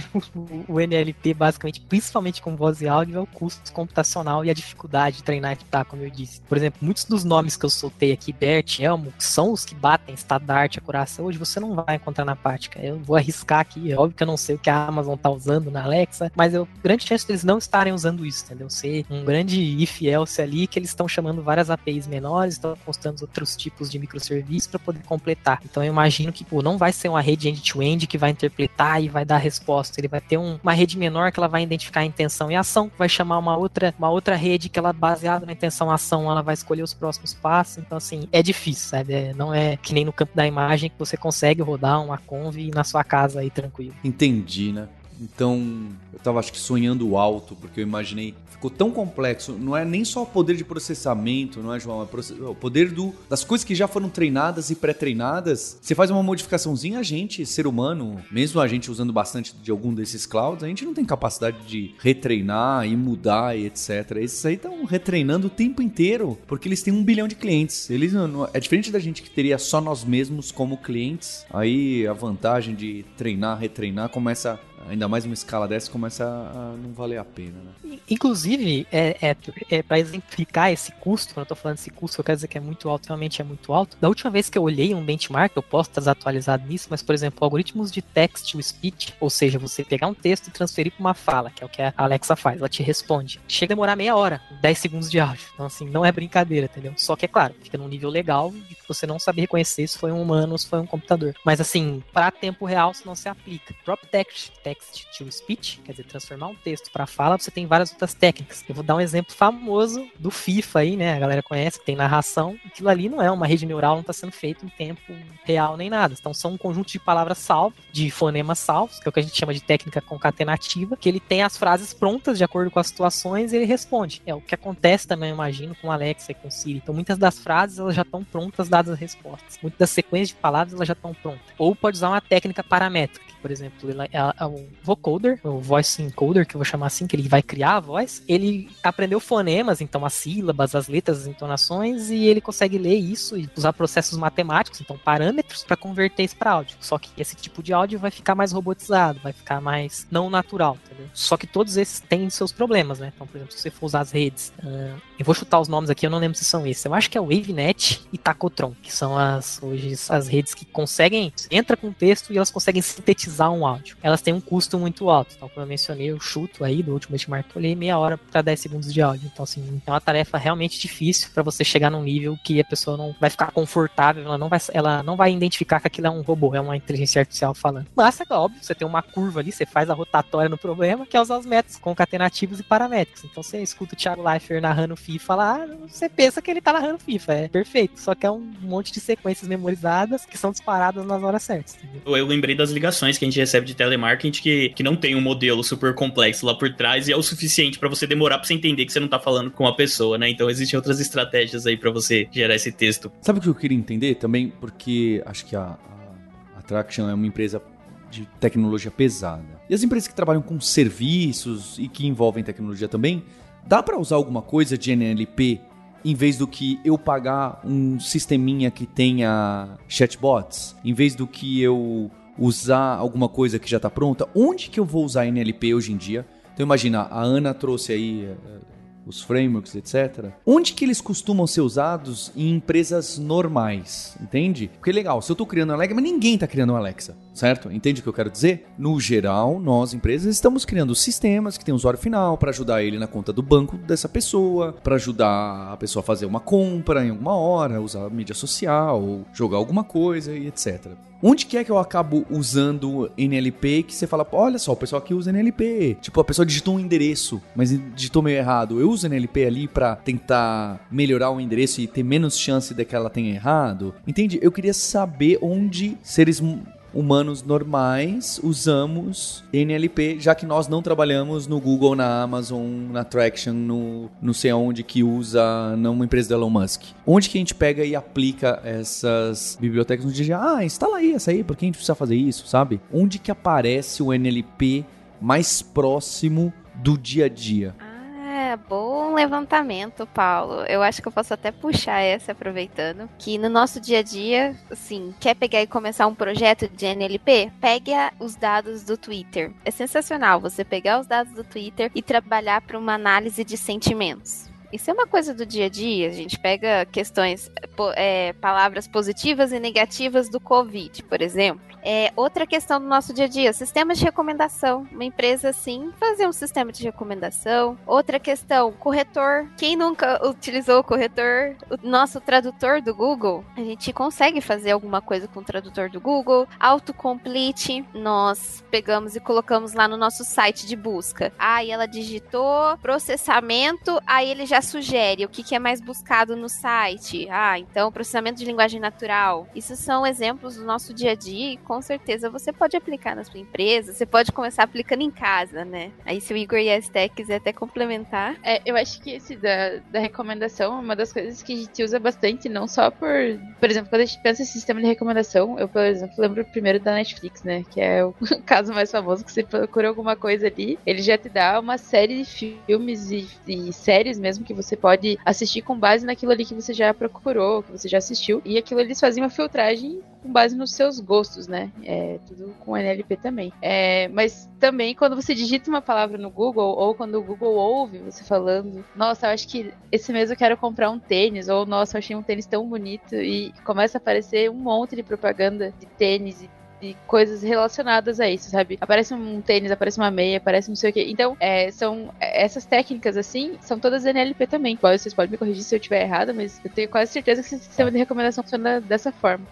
o NLP, basicamente, principalmente com voz e áudio, é o custo computacional e a dificuldade de treinar e tá, como eu disse. Por exemplo, muitos dos nomes que eu soltei aqui, Bert, Elmo, são os que batem estado da arte, acurácia hoje, você não vai encontrar na prática. Eu vou arriscar aqui, é óbvio que eu não sei o que a Amazon tá usando na Alexa, mas eu grande chance deles não estarem usando isso, entendeu? Ser um grande if else ali que eles estão chamando várias APIs menores, estão postando outros tipos de microserviços para poder completar. Então eu imagino que pô, não vai ser uma rede end-to-end -end que vai interpretar e vai dar resposta. Ele vai ter um, uma rede menor que ela vai identificar a intenção e a ação, vai chamar uma outra, uma outra rede que ela baseada na intenção e ação, ela vai escolher os próximos passos. Então assim, é difícil, sabe? É, não é que nem no campo da imagem que você consegue rodar uma conv na sua casa aí tranquilo. Entendi, né? Então, eu tava acho que sonhando alto, porque eu imaginei ficou tão complexo. Não é nem só o poder de processamento, não é, João? É o poder do, das coisas que já foram treinadas e pré-treinadas. Você faz uma modificaçãozinha, a gente, ser humano, mesmo a gente usando bastante de algum desses clouds, a gente não tem capacidade de retreinar e mudar e etc. Esses aí estão retreinando o tempo inteiro, porque eles têm um bilhão de clientes. Eles não, é diferente da gente que teria só nós mesmos como clientes. Aí a vantagem de treinar, retreinar começa ainda mais uma escala dessa começa a não valer a pena, né? Inclusive, é, é, é para exemplificar esse custo, quando eu tô falando desse custo, eu quero dizer que é muito alto, realmente é muito alto. Da última vez que eu olhei um benchmark, eu posso estar desatualizado nisso, mas, por exemplo, algoritmos de text to speech, ou seja, você pegar um texto e transferir para uma fala, que é o que a Alexa faz, ela te responde. Chega a demorar meia hora, 10 segundos de áudio. Então, assim, não é brincadeira, entendeu? Só que, é claro, fica num nível legal de que você não sabe reconhecer se foi um humano ou se foi um computador. Mas, assim, para tempo real, isso não se aplica. Drop text, text to speech, quer dizer, transformar um texto para fala, você tem várias outras técnicas. Eu vou dar um exemplo famoso do FIFA aí, né? A galera conhece, que tem narração. Aquilo ali não é uma rede neural, não está sendo feito em tempo real nem nada. Então são um conjunto de palavras salvas, de fonemas salvos, que é o que a gente chama de técnica concatenativa, que ele tem as frases prontas de acordo com as situações e ele responde. É o que acontece também, eu imagino, com Alexa e com Siri. Então muitas das frases elas já estão prontas dadas as respostas. Muitas das sequências de palavras elas já estão prontas. Ou pode usar uma técnica paramétrica, que, por exemplo, é, é um vocoder, o voice encoder, que eu vou chamar assim, que ele vai criar a voz. Ele aprendeu fonemas, então as sílabas, as letras, as entonações, e ele consegue ler isso e usar processos matemáticos, então parâmetros, para converter isso para áudio. Só que esse tipo de áudio vai ficar mais robotizado, vai ficar mais não natural, entendeu? Só que todos esses têm seus problemas, né? Então, por exemplo, se você for usar as redes, uh, eu vou chutar os nomes aqui, eu não lembro se são esses. Eu acho que é o WaveNet e Tacotron, que são as hoje as redes que conseguem entra com texto e elas conseguem sintetizar um áudio. Elas têm um custo muito alto. Então, como eu mencionei, o chuto aí do último benchmark eu olhei meia hora para 10 segundos de áudio. Então, assim, é uma tarefa realmente difícil para você chegar num nível que a pessoa não vai ficar confortável, ela não vai, ela não vai identificar que aquilo é um robô, é uma inteligência artificial falando. Mas é óbvio, você tem uma curva ali, você faz a rotatória no problema, que é usar os métodos concatenativos e paramétricos. Então você escuta o Thiago Leifert narrando FIFA lá, você pensa que ele tá narrando FIFA, é perfeito. Só que é um monte de sequências memorizadas que são disparadas nas horas certas. Entendeu? Eu lembrei das ligações que a gente recebe de telemarketing que, que não tem um modelo super complexo lá por trás e é o suficiente para você demorar pra você entender que você não tá falando com uma pessoa, né? Então existem outras estratégias aí para você gerar esse texto. Sabe o que eu queria entender também? Porque acho que a, a Traction é uma empresa de tecnologia pesada. E as empresas que trabalham com serviços e que envolvem tecnologia também, dá para usar alguma coisa de NLP em vez do que eu pagar um sisteminha que tenha chatbots, em vez do que eu usar alguma coisa que já está pronta, onde que eu vou usar NLP hoje em dia? Então imagina, a Ana trouxe aí eh, os frameworks, etc. Onde que eles costumam ser usados em empresas normais, entende? Porque legal, se eu estou criando um Alexa, mas ninguém está criando um Alexa, certo? Entende o que eu quero dizer? No geral, nós empresas estamos criando sistemas que tem usuário final para ajudar ele na conta do banco dessa pessoa, para ajudar a pessoa a fazer uma compra em alguma hora, usar mídia social, jogar alguma coisa e etc. Onde que é que eu acabo usando NLP que você fala, olha só, o pessoal aqui usa NLP. Tipo, a pessoa digitou um endereço, mas digitou meio errado. Eu uso NLP ali para tentar melhorar o endereço e ter menos chance de que ela tenha errado. Entende? Eu queria saber onde seres humanos normais usamos NLP, já que nós não trabalhamos no Google, na Amazon, na Traction, no não sei onde que usa numa empresa do Elon Musk. Onde que a gente pega e aplica essas bibliotecas a dia? Ah, instala aí essa aí, porque a gente precisa fazer isso, sabe? Onde que aparece o NLP mais próximo do dia a dia? Bom levantamento, Paulo. Eu acho que eu posso até puxar essa aproveitando. Que no nosso dia a dia, assim, quer pegar e começar um projeto de NLP? Pegue os dados do Twitter. É sensacional você pegar os dados do Twitter e trabalhar para uma análise de sentimentos. Isso é uma coisa do dia a dia. A gente pega questões, é, palavras positivas e negativas do Covid, por exemplo. É, outra questão do nosso dia a dia, sistemas de recomendação. Uma empresa, assim, fazer um sistema de recomendação. Outra questão, corretor. Quem nunca utilizou o corretor? O nosso tradutor do Google, a gente consegue fazer alguma coisa com o tradutor do Google. Autocomplete, nós pegamos e colocamos lá no nosso site de busca. Aí ela digitou processamento, aí ele já sugere o que, que é mais buscado no site. Ah, então processamento de linguagem natural. Isso são exemplos do nosso dia a dia com certeza você pode aplicar na sua empresa, você pode começar aplicando em casa, né? Aí se o Igor e a Esté quiser até complementar. É, eu acho que esse da, da recomendação é uma das coisas que a gente usa bastante, não só por. Por exemplo, quando a gente pensa em sistema de recomendação, eu, por exemplo, lembro primeiro da Netflix, né? Que é o caso mais famoso que você procura alguma coisa ali, ele já te dá uma série de filmes e, e séries mesmo que você pode assistir com base naquilo ali que você já procurou, que você já assistiu. E aquilo eles faziam uma filtragem com base nos seus gostos, né? É tudo com NLP também. É, mas também quando você digita uma palavra no Google ou quando o Google ouve você falando, nossa, eu acho que esse mês eu quero comprar um tênis ou nossa, eu achei um tênis tão bonito e começa a aparecer um monte de propaganda de tênis e de coisas relacionadas a isso, sabe? Aparece um tênis, aparece uma meia, aparece não sei o que. Então, é, são essas técnicas assim, são todas NLP também. Vocês podem me corrigir se eu estiver errada, mas eu tenho quase certeza que esse sistema de recomendação funciona dessa forma.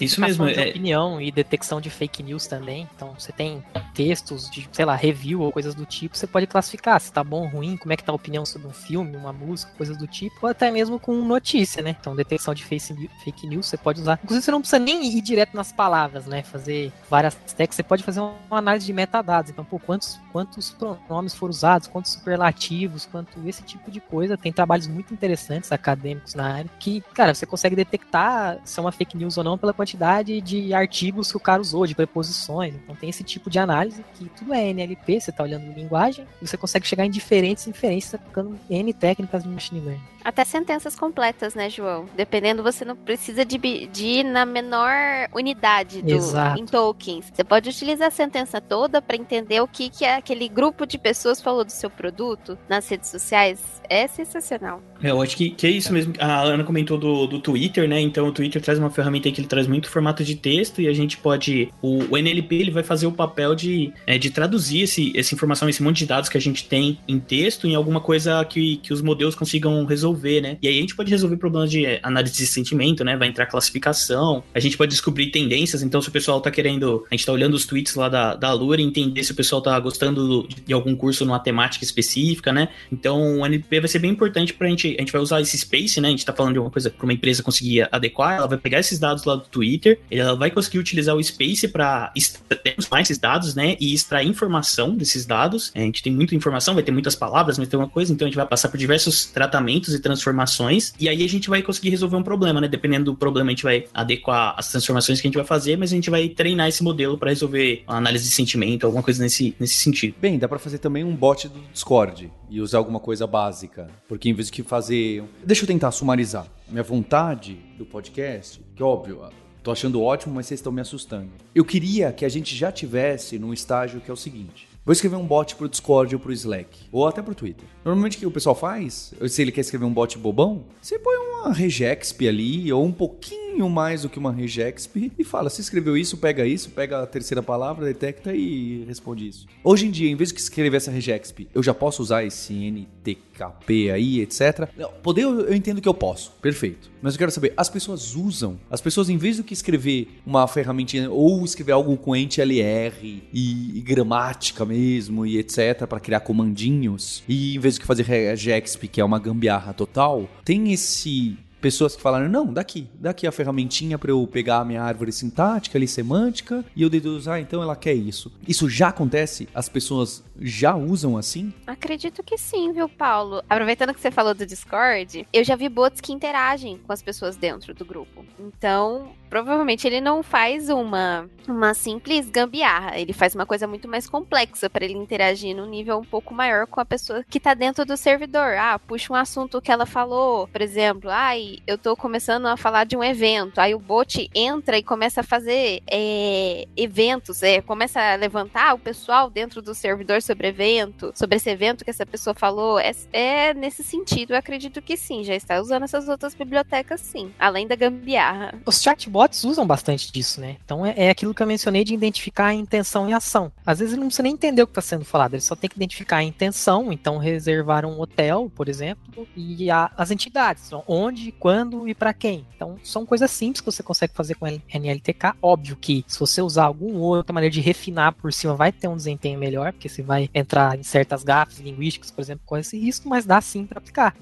Isso mesmo, de é... opinião e detecção de fake news também. Então, você tem textos de, sei lá, review ou coisas do tipo, você pode classificar se tá bom ou ruim, como é que tá a opinião sobre um filme, uma música, coisas do tipo, ou até mesmo com notícia, né? Então, detecção de fake news você pode usar. Inclusive, você não precisa nem ir direto nas palavras, né? Fazer várias tags, você pode fazer uma análise de metadados. Então, pô, quantos, quantos pronomes foram usados, quantos superlativos, quanto esse tipo de coisa. Tem trabalhos muito interessantes acadêmicos na área que, cara, você consegue detectar se é uma fake news ou não pela quantidade de artigos que o cara usou, de preposições. Então tem esse tipo de análise que tudo é NLP, você está olhando linguagem e você consegue chegar em diferentes inferências aplicando N técnicas de machine learning. Até sentenças completas, né, João? Dependendo, você não precisa de, de ir na menor unidade do, Exato. em tokens. Você pode utilizar a sentença toda para entender o que, que aquele grupo de pessoas falou do seu produto nas redes sociais. É sensacional. É, eu acho que, que é isso mesmo. A Ana comentou do, do Twitter, né? Então o Twitter traz uma ferramenta que ele traz muito formato de texto e a gente pode. O, o NLP ele vai fazer o papel de, é, de traduzir esse, essa informação, esse monte de dados que a gente tem em texto em alguma coisa que, que os modelos consigam resolver resolver, né? E aí a gente pode resolver problemas de eh, análise de sentimento, né? Vai entrar classificação, a gente pode descobrir tendências, então se o pessoal tá querendo, a gente tá olhando os tweets lá da, da Lura e entender se o pessoal tá gostando de algum curso numa temática específica, né? Então o NLP vai ser bem importante pra gente, a gente vai usar esse space, né? A gente tá falando de uma coisa pra uma empresa conseguir adequar, ela vai pegar esses dados lá do Twitter, ela vai conseguir utilizar o space para extrair esses dados, né? E extrair informação desses dados. A gente tem muita informação, vai ter muitas palavras, mas tem uma coisa, então a gente vai passar por diversos tratamentos e transformações, e aí a gente vai conseguir resolver um problema, né? Dependendo do problema, a gente vai adequar as transformações que a gente vai fazer, mas a gente vai treinar esse modelo para resolver a análise de sentimento, alguma coisa nesse, nesse sentido. Bem, dá para fazer também um bot do Discord e usar alguma coisa básica, porque em vez de fazer. Deixa eu tentar sumarizar. Minha vontade do podcast, que óbvio, tô achando ótimo, mas vocês estão me assustando. Eu queria que a gente já tivesse num estágio que é o seguinte. Vou escrever um bot pro Discord ou pro Slack. Ou até pro Twitter. Normalmente o que o pessoal faz, se ele quer escrever um bot bobão, você põe uma regexp ali, ou um pouquinho mais do que uma regexp, e fala, se escreveu isso, pega isso, pega a terceira palavra, detecta e responde isso. Hoje em dia, em vez de escrever essa regexp, eu já posso usar esse NTKP aí, etc. Poder eu entendo que eu posso, perfeito. Mas eu quero saber, as pessoas usam, as pessoas em vez do que escrever uma ferramentinha, ou escrever algo com ent LR e, e gramática mesmo, e etc, para criar comandinhos, e em vez de fazer regexp, que é uma gambiarra total, tem esse pessoas que falaram: não, daqui, daqui a ferramentinha para eu pegar a minha árvore sintática ali, semântica, e eu deduzir, ah, então ela quer isso. Isso já acontece? As pessoas já usam assim? Acredito que sim, viu, Paulo? Aproveitando que você falou do Discord, eu já vi bots que interagem com as pessoas dentro do grupo. Então, provavelmente ele não faz uma, uma simples gambiarra, ele faz uma coisa muito mais complexa para ele interagir num nível um pouco maior com a pessoa que tá dentro do servidor. Ah, puxa um assunto que ela falou, por exemplo, ai, eu tô começando a falar de um evento, aí o bot entra e começa a fazer é, eventos, é, começa a levantar o pessoal dentro do servidor sobre evento, sobre esse evento que essa pessoa falou. É, é nesse sentido, eu acredito que sim, já está usando essas outras bibliotecas sim, além da gambiarra. Os chatbots usam bastante disso, né? Então é, é aquilo que eu mencionei de identificar a intenção e a ação. Às vezes ele não precisa nem entender o que está sendo falado, ele só tem que identificar a intenção, então reservar um hotel, por exemplo, e a, as entidades, onde, quando e para quem. Então são coisas simples que você consegue fazer com NLTK. Óbvio que se você usar alguma outra maneira de refinar por cima, vai ter um desempenho melhor, porque você vai entrar em certas gafas linguísticas, por exemplo, com esse risco, mas dá sim para aplicar.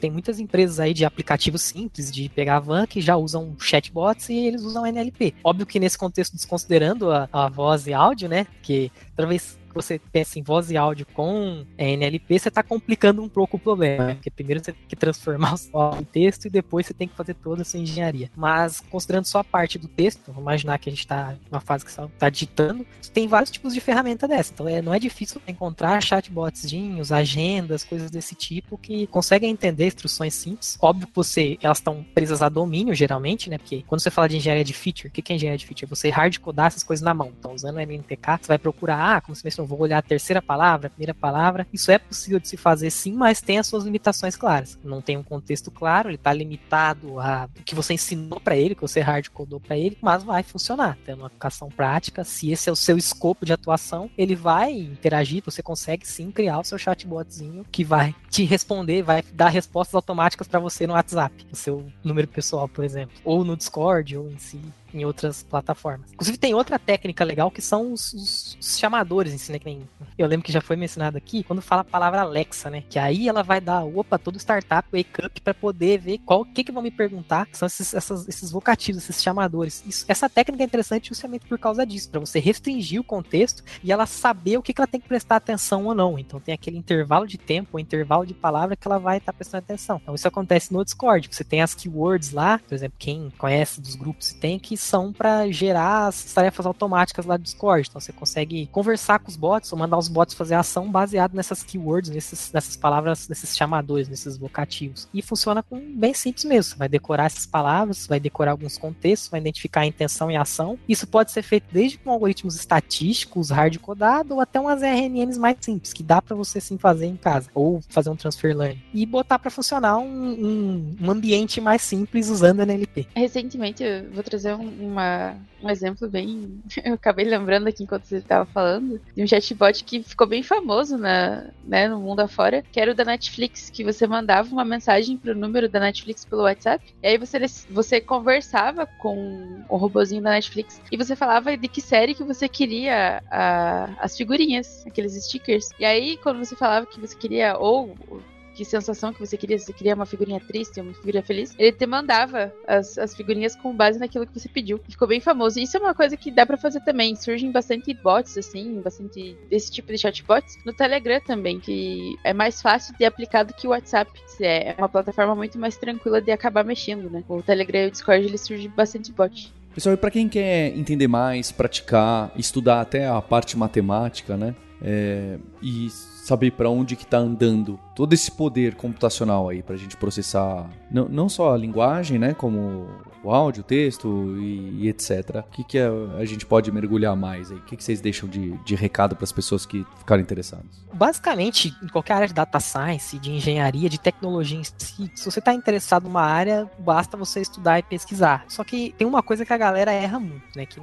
Tem muitas empresas aí de aplicativos simples de pegar van que já usam chatbots e eles usam NLP. Óbvio que nesse contexto, desconsiderando a, a voz e áudio, né? Que toda vez você pensa em voz e áudio com é, NLP, você está complicando um pouco o problema, né? Porque primeiro você tem que transformar o áudio em texto e depois você tem que fazer toda essa engenharia. Mas considerando só a parte do texto, vamos imaginar que a gente está numa fase que está digitando, tem vários tipos de ferramenta dessa. Então é, não é difícil encontrar chatbotzinhos, agendas, coisas desse tipo que conseguem entender instruções simples. Óbvio que você, elas estão presas a domínio, geralmente, né? Porque quando você fala de engenharia de feature, o que é engenharia de feature? Você hardcodar essas coisas na mão. Então, usando o MNTK, você vai procurar, ah, como você mencionou, vou olhar a terceira palavra, a primeira palavra. Isso é possível de se fazer sim, mas tem as suas limitações claras. Não tem um contexto claro, ele está limitado a o que você ensinou para ele, que você hardcodou para ele, mas vai funcionar. Tendo uma aplicação prática, se esse é o seu escopo de atuação, ele vai interagir, você consegue sim criar o seu chatbotzinho que vai te responder, vai dar respostas automáticas para você no WhatsApp, no seu número pessoal, por exemplo, ou no Discord, ou em si em outras plataformas. Inclusive tem outra técnica legal que são os, os, os chamadores si, né? Eu lembro que já foi mencionado aqui, quando fala a palavra Alexa, né? Que aí ela vai dar, opa, todo startup wake up para poder ver qual que que vão me perguntar, que são esses, essas, esses vocativos, esses chamadores. Isso, essa técnica é interessante justamente por causa disso, para você restringir o contexto e ela saber o que, que ela tem que prestar atenção ou não. Então tem aquele intervalo de tempo, o intervalo de palavra que ela vai estar tá prestando atenção. Então isso acontece no Discord. Você tem as keywords lá, por exemplo, quem conhece dos grupos tem, que são para gerar as tarefas automáticas lá do Discord. Então você consegue conversar com os bots ou mandar os bots fazer ação baseado nessas keywords, nesses, nessas palavras, nesses chamadores, nesses vocativos. E funciona com bem simples mesmo. Você vai decorar essas palavras, vai decorar alguns contextos, vai identificar a intenção e a ação. Isso pode ser feito desde com algoritmos estatísticos, hard codado, ou até umas RNNs mais simples, que dá para você sim fazer em casa, ou fazer um transfer learning. E botar para funcionar um, um, um, ambiente mais simples usando NLP. Recentemente, eu vou trazer uma, um exemplo bem. Eu acabei lembrando aqui enquanto você estava falando, de um chatbot que ficou bem famoso na, né, no mundo afora, que era o da Netflix, que você mandava uma mensagem pro número da Netflix pelo WhatsApp, e aí você, você conversava com o robozinho da Netflix e você falava de que série que você queria a, as figurinhas, aqueles stickers. E aí, quando você falava que você queria ou que sensação que você queria, se você queria uma figurinha triste, uma figurinha feliz, ele te mandava as, as figurinhas com base naquilo que você pediu. Ficou bem famoso. Isso é uma coisa que dá para fazer também. Surgem bastante bots, assim, bastante desse tipo de chatbots no Telegram também, que é mais fácil de aplicar do que o WhatsApp. É uma plataforma muito mais tranquila de acabar mexendo, né? O Telegram e o Discord, eles surgem bastante bot. Pessoal, e para quem quer entender mais, praticar, estudar até a parte matemática, né? É, e saber para onde que está andando todo esse poder computacional aí para a gente processar não, não só a linguagem, né, como o áudio, o texto e, e etc. O que, que a, a, gente pode mergulhar mais aí? O que, que vocês deixam de, de recado para as pessoas que ficarem interessadas? Basicamente, em qualquer área de data science, de engenharia, de tecnologia em se você está interessado numa área, basta você estudar e pesquisar. Só que tem uma coisa que a galera erra muito, né, que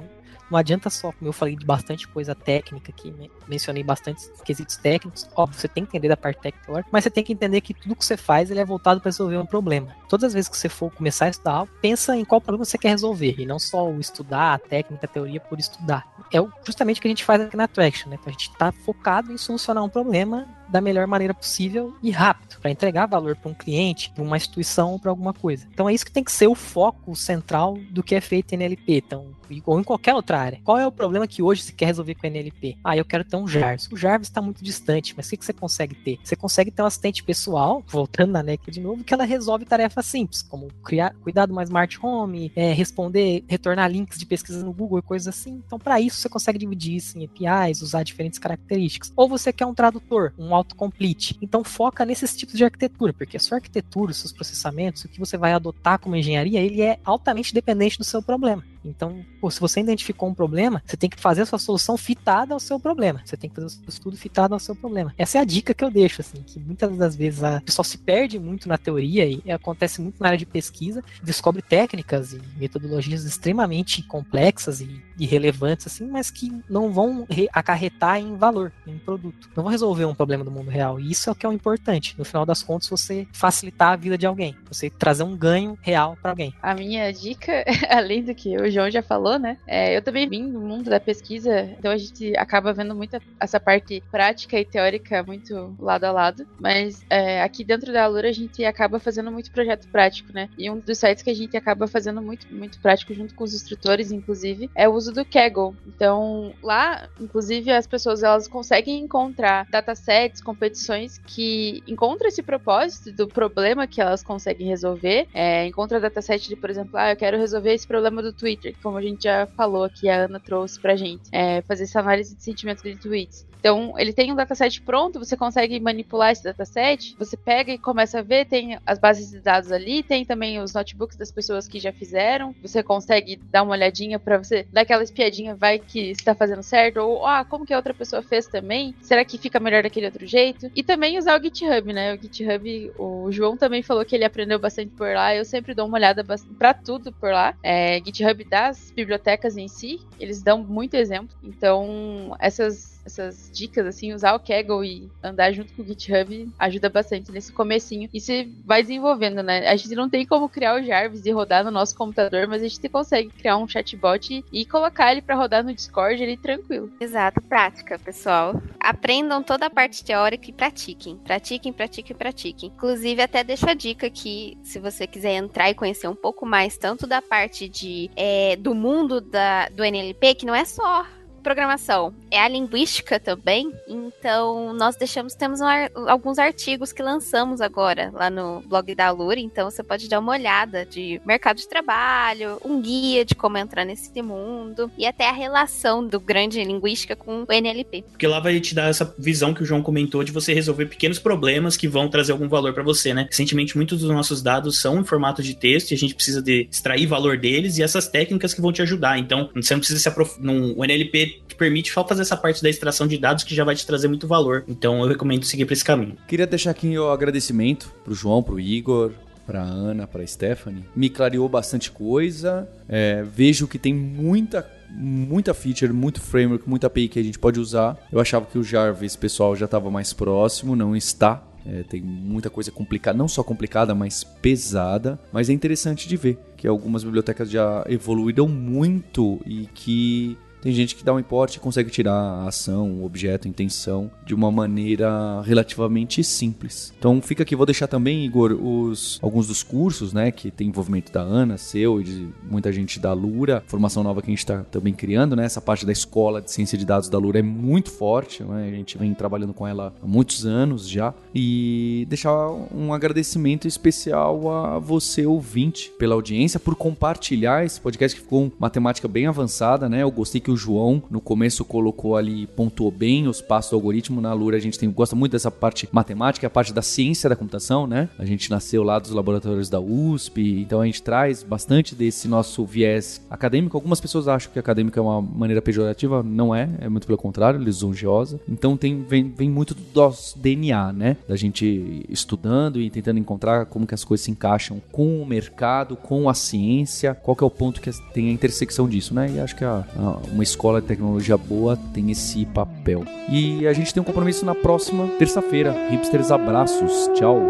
não adianta só, como eu falei de bastante coisa técnica aqui, mencionei bastante quesitos técnicos. Óbvio, você tem que entender da parte técnica, mas você tem que entender que tudo que você faz ele é voltado para resolver um problema. Todas as vezes que você for começar a estudar pensa em qual problema você quer resolver, e não só o estudar a técnica, a teoria por estudar. É justamente o que a gente faz aqui na Traction, né? Então a gente está focado em solucionar um problema da melhor maneira possível e rápido, para entregar valor para um cliente, para uma instituição ou para alguma coisa. Então é isso que tem que ser o foco central do que é feito em NLP, então, ou em qualquer outra área. Qual é o problema que hoje você quer resolver com NLP? Ah, eu quero ter um Jarvis. O Jarvis está muito distante, mas o que, que você consegue ter? Você consegue ter um assistente pessoal, voltando na NEC de novo, que ela resolve tarefas simples, como criar, cuidar uma smart home, é, responder, retornar links de pesquisa no Google e coisas assim. Então, para isso, você consegue dividir isso em APIs, usar diferentes características. Ou você quer um tradutor, um autocomplete. Então foca nesses tipos de arquitetura, porque a sua arquitetura, os seus processamentos, o que você vai adotar como engenharia, ele é altamente dependente do seu problema. Então, pô, se você identificou um problema, você tem que fazer a sua solução fitada ao seu problema. Você tem que fazer o seu estudo fitado ao seu problema. Essa é a dica que eu deixo, assim, que muitas das vezes a pessoa se perde muito na teoria e acontece muito na área de pesquisa, descobre técnicas e metodologias extremamente complexas e, relevantes, assim, mas que não vão acarretar em valor, em produto. Não vão resolver um problema do mundo real. E isso é o que é o importante. No final das contas, você facilitar a vida de alguém, você trazer um ganho real para alguém. A minha dica, além do que eu João já falou, né? É, eu também vim do mundo da pesquisa, então a gente acaba vendo muito essa parte prática e teórica muito lado a lado. Mas é, aqui dentro da Alura a gente acaba fazendo muito projeto prático, né? E um dos sites que a gente acaba fazendo muito, muito prático junto com os instrutores, inclusive, é o uso do Kaggle. Então lá, inclusive, as pessoas elas conseguem encontrar datasets, competições que encontram esse propósito do problema que elas conseguem resolver. É, encontra dataset de, por exemplo, ah, eu quero resolver esse problema do Twitter como a gente já falou aqui, a Ana trouxe pra gente, é, fazer essa análise de sentimento de tweets. Então, ele tem um dataset pronto, você consegue manipular esse dataset, você pega e começa a ver, tem as bases de dados ali, tem também os notebooks das pessoas que já fizeram, você consegue dar uma olhadinha para você dar aquela espiadinha, vai que está fazendo certo, ou ah, como que a outra pessoa fez também, será que fica melhor daquele outro jeito? E também usar o GitHub, né? O GitHub, o João também falou que ele aprendeu bastante por lá, eu sempre dou uma olhada para tudo por lá. É, GitHub das bibliotecas em si, eles dão muito exemplo, então essas essas dicas, assim, usar o Kaggle e andar junto com o GitHub ajuda bastante nesse comecinho. E você vai desenvolvendo, né? A gente não tem como criar o Jarvis e rodar no nosso computador, mas a gente consegue criar um chatbot e colocar ele para rodar no Discord ali tranquilo. Exato, prática, pessoal. Aprendam toda a parte teórica e pratiquem. Pratiquem, pratiquem, pratiquem. Inclusive, até deixo a dica que, se você quiser entrar e conhecer um pouco mais, tanto da parte de é, do mundo da, do NLP, que não é só programação é a linguística também. Então, nós deixamos, temos um alguns artigos que lançamos agora lá no blog da Alura. Então, você pode dar uma olhada de mercado de trabalho, um guia de como entrar nesse mundo e até a relação do grande linguística com o NLP. Porque lá vai te dar essa visão que o João comentou de você resolver pequenos problemas que vão trazer algum valor para você, né? Recentemente, muitos dos nossos dados são em formato de texto e a gente precisa de extrair valor deles e essas técnicas que vão te ajudar. Então, você não precisa se aprofundar. O NLP te permite só fazer essa parte da extração de dados que já vai te trazer muito valor. Então eu recomendo seguir para esse caminho. Queria deixar aqui o agradecimento pro João, pro Igor, para Ana, para Stephanie. Me clareou bastante coisa. É, vejo que tem muita muita feature, muito framework, muita API que a gente pode usar. Eu achava que o Jarvis, pessoal, já estava mais próximo, não está. É, tem muita coisa complicada, não só complicada, mas pesada. Mas é interessante de ver que algumas bibliotecas já evoluíram muito e que tem gente que dá um importe e consegue tirar a ação, o objeto, a intenção de uma maneira relativamente simples. Então fica aqui, vou deixar também, Igor, os, alguns dos cursos, né, que tem envolvimento da Ana, seu e de muita gente da Lura, formação nova que a gente está também criando, né, essa parte da escola de ciência de dados da Lura é muito forte, né, a gente vem trabalhando com ela há muitos anos já, e deixar um agradecimento especial a você, ouvinte, pela audiência, por compartilhar esse podcast que ficou uma temática bem avançada, né, eu gostei que o João no começo colocou ali, pontuou bem os passos do algoritmo. Na Lura a gente tem, gosta muito dessa parte matemática, a parte da ciência da computação, né? A gente nasceu lá dos laboratórios da USP, então a gente traz bastante desse nosso viés acadêmico. Algumas pessoas acham que acadêmico é uma maneira pejorativa, não é, é muito pelo contrário, lisonjeosa. Então tem, vem, vem muito do nosso DNA, né? Da gente estudando e tentando encontrar como que as coisas se encaixam com o mercado, com a ciência, qual que é o ponto que tem a intersecção disso, né? E acho que a, a, uma escola de tecnologia boa tem esse papel. E a gente tem um compromisso na próxima terça-feira. Hipsters, abraços. Tchau.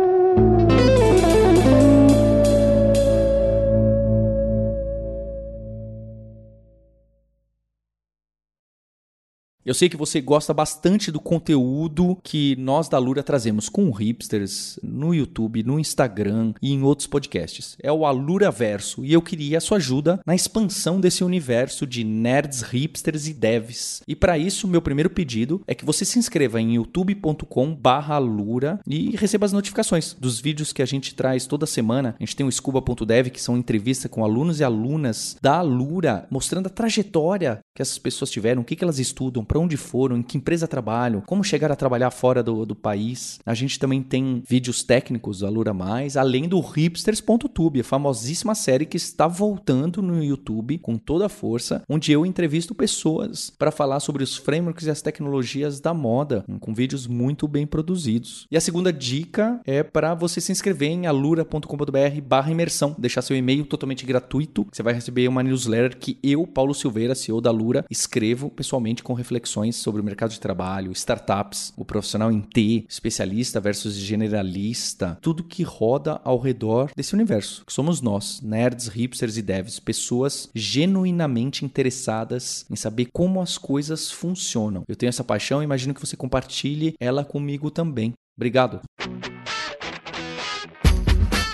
Eu sei que você gosta bastante do conteúdo que nós da Lura trazemos com hipsters no YouTube, no Instagram e em outros podcasts. É o Alura Verso e eu queria a sua ajuda na expansão desse universo de nerds, hipsters e devs. E para isso, meu primeiro pedido é que você se inscreva em youtube.com/alura e receba as notificações dos vídeos que a gente traz toda semana. A gente tem o scuba.dev que são entrevistas com alunos e alunas da Alura, mostrando a trajetória que essas pessoas tiveram, o que, que elas estudam, para onde foram, em que empresa trabalham, como chegar a trabalhar fora do, do país. A gente também tem vídeos técnicos do Alura Mais, além do hipsters.tube, a famosíssima série que está voltando no YouTube com toda a força, onde eu entrevisto pessoas para falar sobre os frameworks e as tecnologias da moda, com vídeos muito bem produzidos. E a segunda dica é para você se inscrever em alura.com.br imersão, deixar seu e-mail totalmente gratuito, você vai receber uma newsletter que eu, Paulo Silveira, CEO da Alura, escrevo pessoalmente com reflexões reflexões sobre o mercado de trabalho, startups, o profissional em T, especialista versus generalista, tudo que roda ao redor desse universo, que somos nós, nerds, hipsters e devs, pessoas genuinamente interessadas em saber como as coisas funcionam. Eu tenho essa paixão e imagino que você compartilhe ela comigo também. Obrigado.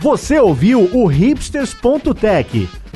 Você ouviu o hipsters.tech